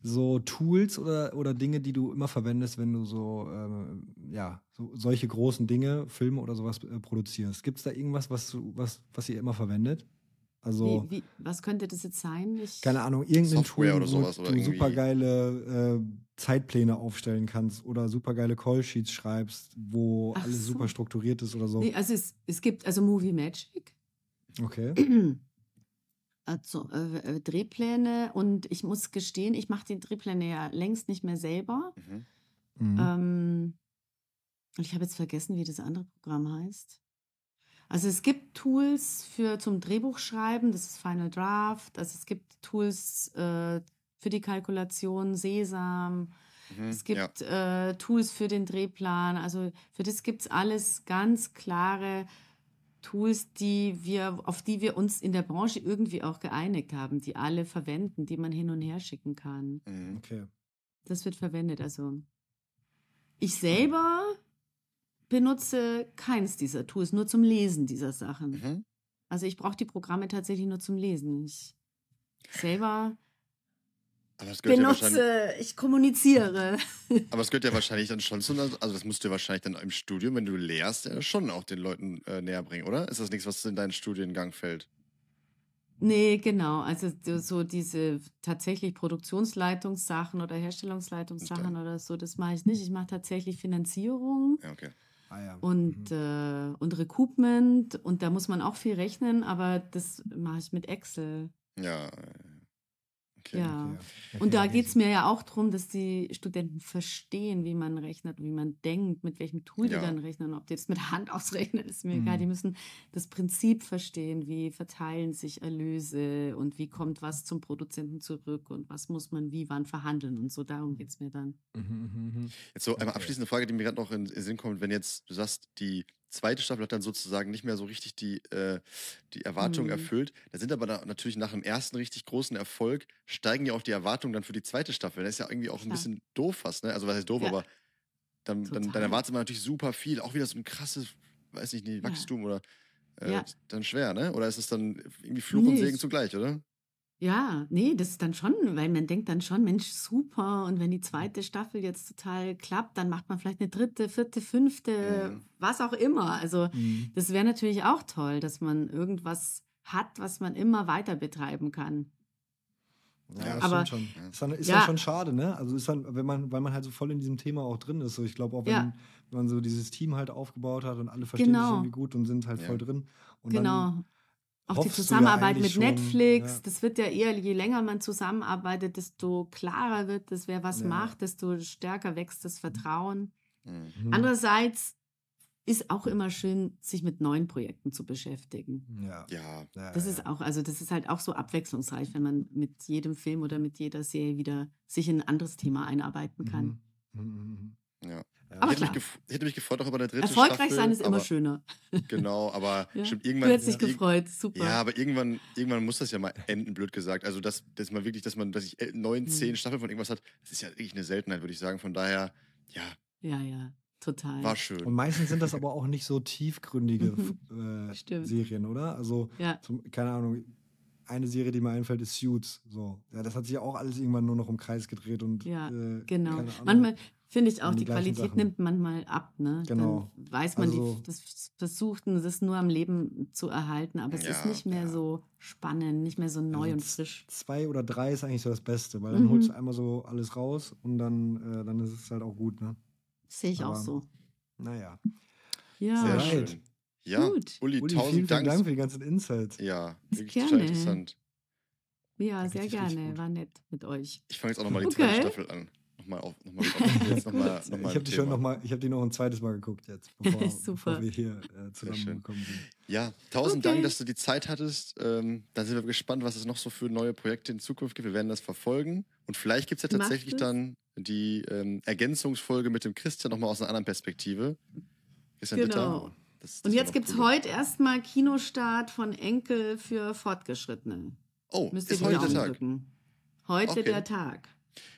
so Tools oder, oder Dinge, die du immer verwendest, wenn du so, ähm, ja, so solche großen Dinge, Filme oder sowas äh, produzierst? Gibt es da irgendwas, was, du, was, was ihr immer verwendet? Also, Wie, wie, was könnte das jetzt sein? Ich, keine Ahnung, irgendein Software Tool, oder sowas wo oder du irgendwie- super geile äh, Zeitpläne aufstellen kannst oder super geile Callsheets schreibst, wo Ach alles so. super strukturiert ist oder so. Nee, also es, es gibt also Movie Magic, Okay. also äh, äh, Drehpläne und ich muss gestehen, ich mache die Drehpläne ja längst nicht mehr selber. Mhm. Mhm. Ähm, und ich habe jetzt vergessen, wie das andere Programm heißt. Also es gibt Tools für zum Drehbuchschreiben, das ist Final Draft. Also es gibt Tools äh, für die Kalkulation, Sesam. Mhm. Es ja. gibt äh, Tools für den Drehplan. Also für das gibt es alles ganz klare Tools, die wir, auf die wir uns in der Branche irgendwie auch geeinigt haben, die alle verwenden, die man hin und her schicken kann. Mhm. Okay. Das wird verwendet. Also ich selber benutze keins dieser Tools, nur zum Lesen dieser Sachen. Mhm. Also ich brauche die Programme tatsächlich nur zum Lesen. Ich selber gehört ja benutze, ich kommuniziere. Aber es gehört ja wahrscheinlich dann schon zu, also das musst du ja wahrscheinlich dann im Studium, wenn du lehrst, ja schon auch den Leuten äh, näher bringen, oder? Ist das nichts, was in deinen Studiengang fällt? Nee, genau. Also so- so diese tatsächlich Produktionsleitungssachen oder Herstellungsleitungssachen Okay. oder so, das mache ich nicht. Ich mache tatsächlich Finanzierung Ja, okay. Ah, ja. und, Mhm. äh, und Recoupment und da muss man auch viel rechnen, aber das mache ich mit Excel. Ja. Okay. Ja. Okay, okay, Und da geht es mir ja auch darum, dass die Studenten verstehen, wie man rechnet, wie man denkt, mit welchem Tool Ja. die dann rechnen. Ob die das mit Hand ausrechnen, ist mir egal. Mhm. Die müssen das Prinzip verstehen, wie verteilen sich Erlöse und wie kommt was zum Produzenten zurück und was muss man wie wann verhandeln und so. Darum geht es mir dann. Mhm, mhm, mhm. Jetzt so eine Okay. abschließende Frage, die mir gerade noch in den Sinn kommt, wenn jetzt du sagst, die zweite Staffel hat dann sozusagen nicht mehr so richtig die, äh, die Erwartungen Mhm. erfüllt. Da sind aber da natürlich nach dem ersten richtig großen Erfolg, steigen ja auch die Erwartungen dann für die zweite Staffel. Das ist ja irgendwie auch ein Klar. bisschen doof fast, ne? Also was heißt doof, Ja. aber dann, dann, dann erwartet man natürlich super viel. Auch wieder so ein krasses, weiß ich nicht, Wachstum oder äh, Ja. dann schwer, ne? Oder ist es dann irgendwie Fluch und Nee, Segen es- zugleich, oder? Ja, nee, das ist dann schon, weil man denkt dann schon, Mensch, super. Und wenn die zweite Staffel jetzt total klappt, dann macht man vielleicht eine dritte, vierte, fünfte, Mhm. was auch immer. Also Mhm. das wäre natürlich auch toll, dass man irgendwas hat, was man immer weiter betreiben kann. Ja, das Aber- schon. Ist dann, ist Ja. dann schon schade, ne? Also ist dann, wenn man, weil man halt so voll in diesem Thema auch drin ist. So, ich glaube auch, wenn, Ja. wenn man so dieses Team halt aufgebaut hat und alle verstehen sich Genau. irgendwie gut und sind halt Ja. voll drin. Und Dann, Auch die du ja Zusammenarbeit mit schon, Netflix, ja. das wird ja eher, je länger man zusammenarbeitet, desto klarer wird es, wer was Ja. macht, desto stärker wächst das Vertrauen. Mhm. Mhm. Andererseits ist auch immer schön, sich mit neuen Projekten zu beschäftigen. Ja. Ja, Das ist auch, also das ist halt auch so abwechslungsreich, wenn man mit jedem Film oder mit jeder Serie wieder sich in ein anderes Thema einarbeiten kann. Mhm. Mhm, mhm. Ja. Ja. Aber ich, hätte mich ich hätte mich gefreut, auch über eine dritte Erfolgreich Staffel. sein ist immer aber, schöner. Genau, aber Ja. stimmt, Du irgendwann. hättest dich gefreut, super. Ja, aber irgendwann, irgendwann muss das ja mal enden, blöd gesagt. Also, dass, dass man wirklich, dass man, dass ich äh, neun, Mhm. zehn Staffeln von irgendwas hat, das ist ja wirklich eine Seltenheit, würde ich sagen. Von daher, ja, ja, ja, total. war schön. Und meistens sind das aber auch nicht so tiefgründige äh. Serien, oder? Also, Ja, zum, keine Ahnung, eine Serie, die mir einfällt, ist Suits. So. Ja, das hat sich ja auch alles irgendwann nur noch im Kreis gedreht und Ja, äh, genau. Manchmal finde ich auch, die die Qualität Sachen. nimmt manchmal ab. Ne? Genau. Dann weiß man, Also- die, das versuchten das nur am Leben zu erhalten, aber es ist Ja, nicht mehr ja. so spannend, nicht mehr so neu Also und frisch. Zwei oder drei ist eigentlich so das Beste, weil dann Mhm. holst du einmal so alles raus und dann, äh, dann ist es halt auch gut, ne? Sehe ich auch aber- so. Naja. Ja, Sehr schön. Ja, Gut. Uli, Uli, tausend vielen, Dank. vielen Dank für die ganzen Insights. Ja, wirklich Gerne. total interessant. ja sehr richtig gerne. gut. War nett mit euch. Ich fange jetzt auch nochmal die Okay. zweite Staffel an. Nochmal auf, nochmal auf, jetzt nochmal, ich nochmal habe die schon noch mal, ich habe die noch ein zweites Mal geguckt jetzt, bevor, Super. bevor wir hier äh, zusammengekommen sind. Ja, tausend Okay. Dank, dass du die Zeit hattest. Ähm, dann sind wir gespannt, was es noch so für neue Projekte in Zukunft gibt. Wir werden das verfolgen. Und vielleicht gibt es ja tatsächlich dann die ähm, Ergänzungsfolge mit dem Christian nochmal aus einer anderen Perspektive. Christian Genau. Ditter. Das- das Und jetzt noch gibt es cool. heute erstmal Kinostart von Enkel für Fortgeschrittene. Oh, Müsst ist heute Daumen Tag. drücken. Heute Okay. der Tag.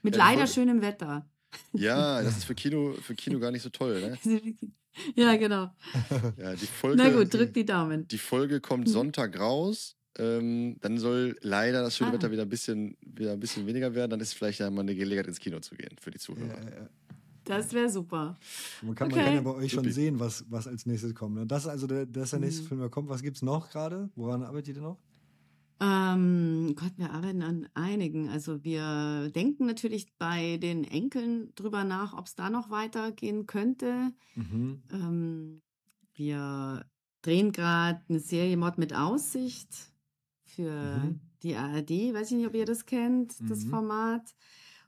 Mit Ja, die leider schönem Wetter. Ja, das ist für Kino, für Kino gar nicht so toll. Ne? ja, genau. Ja, die Folge, Na gut, drückt die Daumen. die Folge kommt Mhm. Sonntag raus. Ähm, dann soll leider das schöne Ah. Wetter wieder ein, bisschen, wieder ein bisschen weniger werden. Dann ist vielleicht ja mal eine Gelegenheit, ins Kino zu gehen für die Zuhörer. ja, ja. Das wäre super. Man, kann, Okay. man kann ja bei euch schon Supi. sehen, was, was als nächstes kommt. Ne? Das ist also der, das ist der nächste Mhm. Film, der kommt. Was gibt's noch gerade? Woran arbeitet ihr noch? Ähm, Gott, wir arbeiten an einigen. Also wir denken natürlich bei den Enkeln drüber nach, ob es da noch weitergehen könnte. Mhm. Ähm, wir drehen gerade eine Serie Mord mit Aussicht für Mhm. die ARD. Weiß ich nicht, ob ihr das kennt, das Mhm. Format.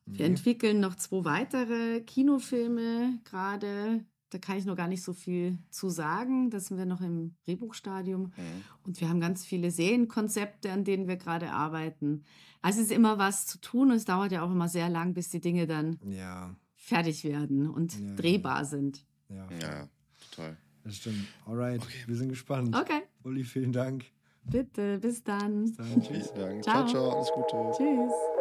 Wir entwickeln noch zwei weitere Kinofilme gerade. Da kann ich noch gar nicht so viel zu sagen. Da sind wir noch im Drehbuchstadium. Mhm. Und wir haben ganz viele Serienkonzepte, an denen wir gerade arbeiten. Also es ist immer was zu tun und es dauert ja auch immer sehr lang, bis die Dinge dann Ja, fertig werden und Ja, ja. drehbar sind. ja, Ja, total. das stimmt. Alright, Okay. wir sind gespannt. Okay, Uli, vielen Dank. bitte, bis dann. Bis dann. Tschüss. Vielen Dank. Ciao. ciao, ciao alles Gute. Tschüss.